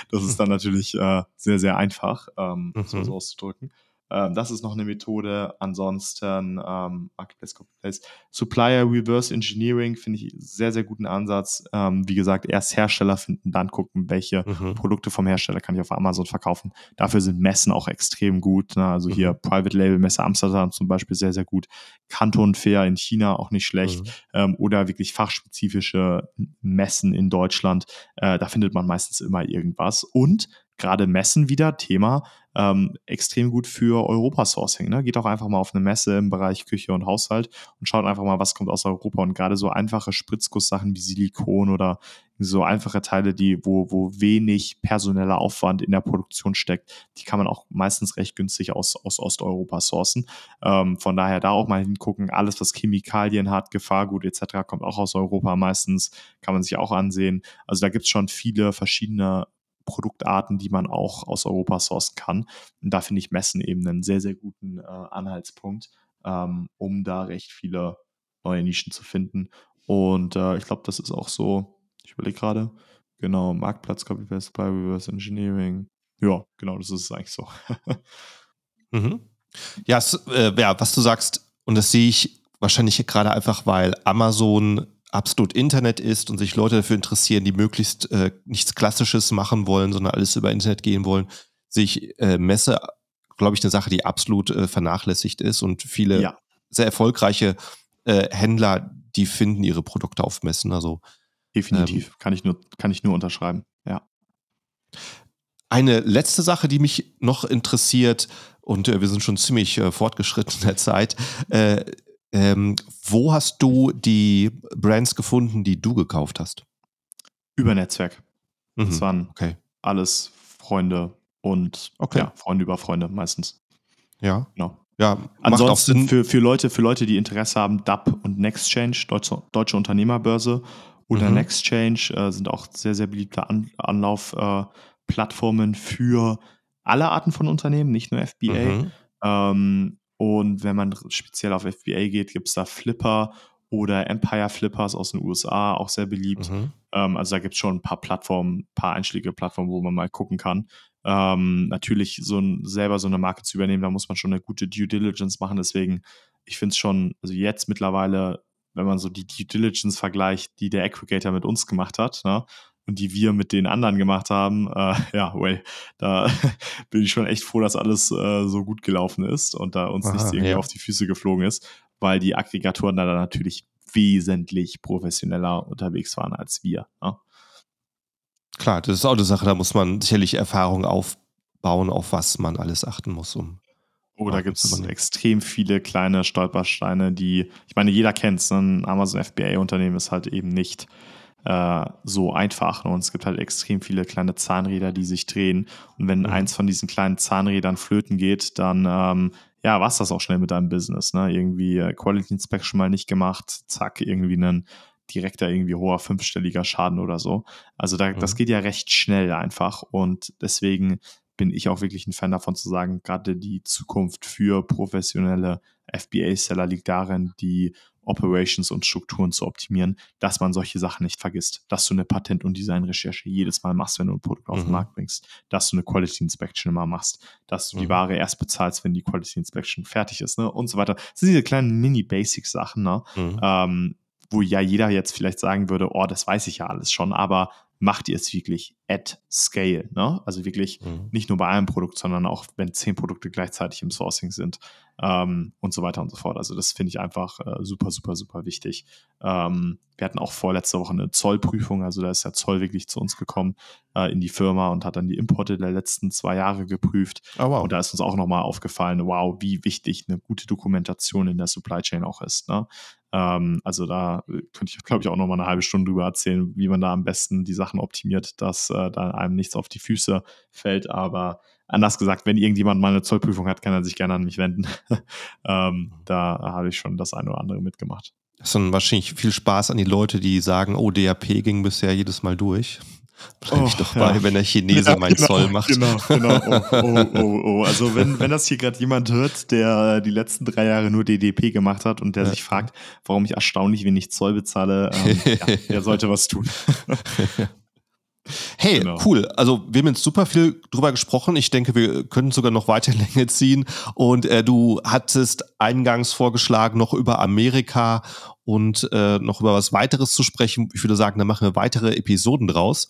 Das ist dann natürlich äh, sehr, sehr einfach, ähm, mhm. so auszudrücken. Ähm, das ist noch eine Methode. Ansonsten ähm, Marketplace, Marketplace. Supplier Reverse Engineering finde ich sehr, sehr guten Ansatz. Ähm, wie gesagt, erst Hersteller finden, dann gucken, welche mhm. Produkte vom Hersteller kann ich auf Amazon verkaufen. Dafür sind Messen auch extrem gut. Ne? Also mhm. hier Private Label Messe Amsterdam zum Beispiel sehr, sehr gut. Canton Fair in China auch nicht schlecht. Mhm. Ähm, oder wirklich fachspezifische Messen in Deutschland. Äh, da findet man meistens immer irgendwas. Und gerade Messen wieder, Thema, ähm, extrem gut für Europa-Sourcing. Ne? Geht auch einfach mal auf eine Messe im Bereich Küche und Haushalt und schaut einfach mal, was kommt aus Europa. Und gerade so einfache Spritzgusssachen wie Silikon oder so einfache Teile, die, wo, wo wenig personeller Aufwand in der Produktion steckt, die kann man auch meistens recht günstig aus, aus Osteuropa sourcen. Ähm, von daher da auch mal hingucken. Alles, was Chemikalien hat, Gefahrgut etc., kommt auch aus Europa meistens, kann man sich auch ansehen. Also da gibt es schon viele verschiedene Produktarten, die man auch aus Europa sourcen kann. Und da finde ich Messen eben einen sehr, sehr guten äh, Anhaltspunkt, ähm, um da recht viele neue Nischen zu finden. Und äh, ich glaube, das ist auch so, ich überlege gerade, genau, Marktplatz, Copy-Paste, Supply, Reverse Engineering. Ja, genau, das ist es eigentlich so. [laughs] mhm. Ja, es, äh, ja, was du sagst, und das sehe ich wahrscheinlich gerade einfach, weil Amazon absolut Internet ist und sich Leute dafür interessieren, die möglichst äh, nichts Klassisches machen wollen, sondern alles über Internet gehen wollen, sich äh, Messe glaube ich, eine Sache, die absolut äh, vernachlässigt ist und viele ja. sehr erfolgreiche äh, Händler, die finden ihre Produkte auf Messen. Also definitiv ähm, kann ich nur kann ich nur unterschreiben. Ja. Eine letzte Sache, die mich noch interessiert, und äh, wir sind schon ziemlich äh, fortgeschritten in der Zeit. Äh, ähm, wo hast du die Brands gefunden, die du gekauft hast? Über Netzwerk. Mhm. Das waren okay. alles Freunde und okay. ja, Freunde über Freunde meistens. Ja. Genau. Ja, Ansonsten für, für, Leute, für Leute, die Interesse haben, DAP und Nextchange, Deutsche, Deutsche Unternehmerbörse oder mhm. Nextchange äh, sind auch sehr, sehr beliebte An Anlaufplattformen äh, für alle Arten von Unternehmen, nicht nur FBA. Mhm. Ähm, und wenn man speziell auf FBA geht, gibt es da Flipper oder Empire Flippers aus den USA, auch sehr beliebt. Mhm. Ähm, also da gibt es schon ein paar Plattformen, ein paar einschlägige Plattformen, wo man mal gucken kann. Ähm, natürlich, so ein, selber so eine Marke zu übernehmen, da muss man schon eine gute Due Diligence machen. Deswegen, ich finde es schon, also jetzt mittlerweile, wenn man so die Due Diligence vergleicht, die der Aggregator mit uns gemacht hat, ne, und die wir mit den anderen gemacht haben, äh, [laughs] ja, well, da [laughs] bin ich schon echt froh, dass alles äh, so gut gelaufen ist und da uns Aha, nichts irgendwie ja. auf die Füße geflogen ist, weil die Aggregatoren da natürlich wesentlich professioneller unterwegs waren als wir. Ne? Klar, das ist auch eine Sache, da muss man sicherlich Erfahrung aufbauen, auf was man alles achten muss, um. Oh, da gibt es extrem viele kleine Stolpersteine, die, ich meine, jeder kennt es, ne? ein Amazon FBA-Unternehmen ist halt eben nicht äh, so einfach. Ne? Und es gibt halt extrem viele kleine Zahnräder, die sich drehen. Und wenn mhm. eins von diesen kleinen Zahnrädern flöten geht, dann ähm, ja, war es das auch schnell mit deinem Business. Ne? Irgendwie äh, Quality Inspection mal nicht gemacht, zack, irgendwie einen direkter irgendwie hoher fünfstelliger Schaden oder so. Also da, mhm. das geht ja recht schnell einfach und deswegen bin ich auch wirklich ein Fan davon zu sagen, gerade die Zukunft für professionelle FBA-Seller liegt darin, die Operations und Strukturen zu optimieren, dass man solche Sachen nicht vergisst, dass du eine Patent- und Designrecherche jedes Mal machst, wenn du ein Produkt auf den mhm. Markt bringst, dass du eine Quality Inspection immer machst, dass du mhm. die Ware erst bezahlst, wenn die Quality Inspection fertig ist, ne, und so weiter. Das sind diese kleinen Mini-Basic-Sachen, ne, mhm. ähm, wo ja jeder jetzt vielleicht sagen würde, oh, das weiß ich ja alles schon, aber macht ihr es wirklich at scale, ne? Also wirklich mhm. nicht nur bei einem Produkt, sondern auch wenn zehn Produkte gleichzeitig im Sourcing sind ähm, und so weiter und so fort. Also das finde ich einfach äh, super, super, super wichtig. Ähm, wir hatten auch vorletzte Woche eine Zollprüfung, also da ist der Zoll wirklich zu uns gekommen äh, in die Firma und hat dann die Importe der letzten zwei Jahre geprüft. Oh, wow. Und da ist uns auch nochmal aufgefallen, wow, wie wichtig eine gute Dokumentation in der Supply Chain auch ist. Ne? Ähm, also da äh, könnte ich, glaube ich, auch noch mal eine halbe Stunde drüber erzählen, wie man da am besten die Sachen optimiert, dass äh, da einem nichts auf die Füße fällt. Aber anders gesagt, wenn irgendjemand mal eine Zollprüfung hat, kann er sich gerne an mich wenden. [laughs] ähm, da habe ich schon das eine oder andere mitgemacht. Das ist dann wahrscheinlich viel Spaß an die Leute, die sagen, oh, DAP ging bisher jedes Mal durch. Bleib ich oh, doch bei, ja. wenn der Chinese ja, meinen genau, Zoll macht. Genau, genau. [laughs] Oh, oh, oh, oh. Also wenn, wenn das hier gerade jemand hört, der die letzten drei Jahre nur DDP gemacht hat und der ja. sich fragt, warum ich erstaunlich wenig Zoll bezahle, ähm, [laughs] ja, der sollte was tun. [laughs] Hey, genau. cool. Also wir haben jetzt super viel drüber gesprochen. Ich denke, wir können sogar noch weiter Länge ziehen. Und äh, du hattest eingangs vorgeschlagen, noch über Amerika und äh, noch über was weiteres zu sprechen. Ich würde sagen, da machen wir weitere Episoden draus.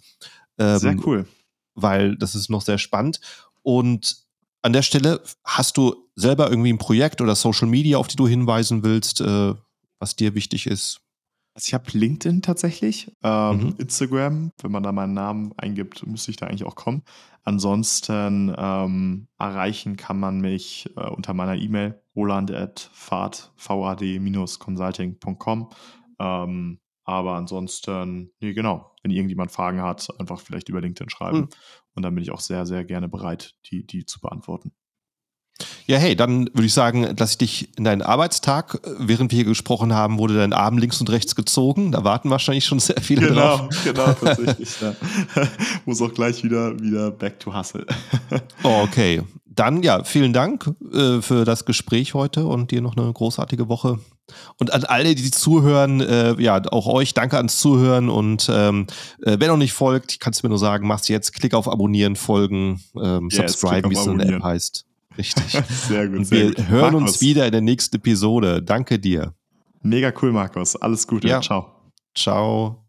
Ähm, sehr cool. Weil das ist noch sehr spannend. Und an der Stelle hast du selber irgendwie ein Projekt oder Social Media, auf die du hinweisen willst, äh, was dir wichtig ist? Also ich habe LinkedIn tatsächlich, ähm, mhm. Instagram, wenn man da meinen Namen eingibt, müsste ich da eigentlich auch kommen. Ansonsten ähm, erreichen kann man mich äh, unter meiner E-Mail roland.fad-consulting.com. Ähm, aber ansonsten, nee, genau, wenn irgendjemand Fragen hat, einfach vielleicht über LinkedIn schreiben. Mhm. Und dann bin ich auch sehr, sehr gerne bereit, die, die zu beantworten. Ja, hey, dann würde ich sagen, lasse ich dich in deinen Arbeitstag. Während wir hier gesprochen haben, wurde dein Arm links und rechts gezogen. Da warten wahrscheinlich schon sehr viele genau, drauf. Genau, tatsächlich. ja. [laughs] Muss auch gleich wieder, wieder back to hustle. oh, okay. Dann ja, vielen Dank äh, für das Gespräch heute und dir noch eine großartige Woche. Und an alle, die zuhören, äh, ja, auch euch, danke ans Zuhören. Und ähm, äh, wer noch nicht folgt, kannst du mir nur sagen, mach's jetzt. Klick auf Abonnieren, folgen, ähm, yes, subscribe, wie es in der App heißt. Richtig. [laughs] Sehr gut. Und wir gut. hören Markus. uns wieder in der nächsten Episode. Danke dir. Mega cool, Markus. Alles Gute. Ja. Ciao. Ciao.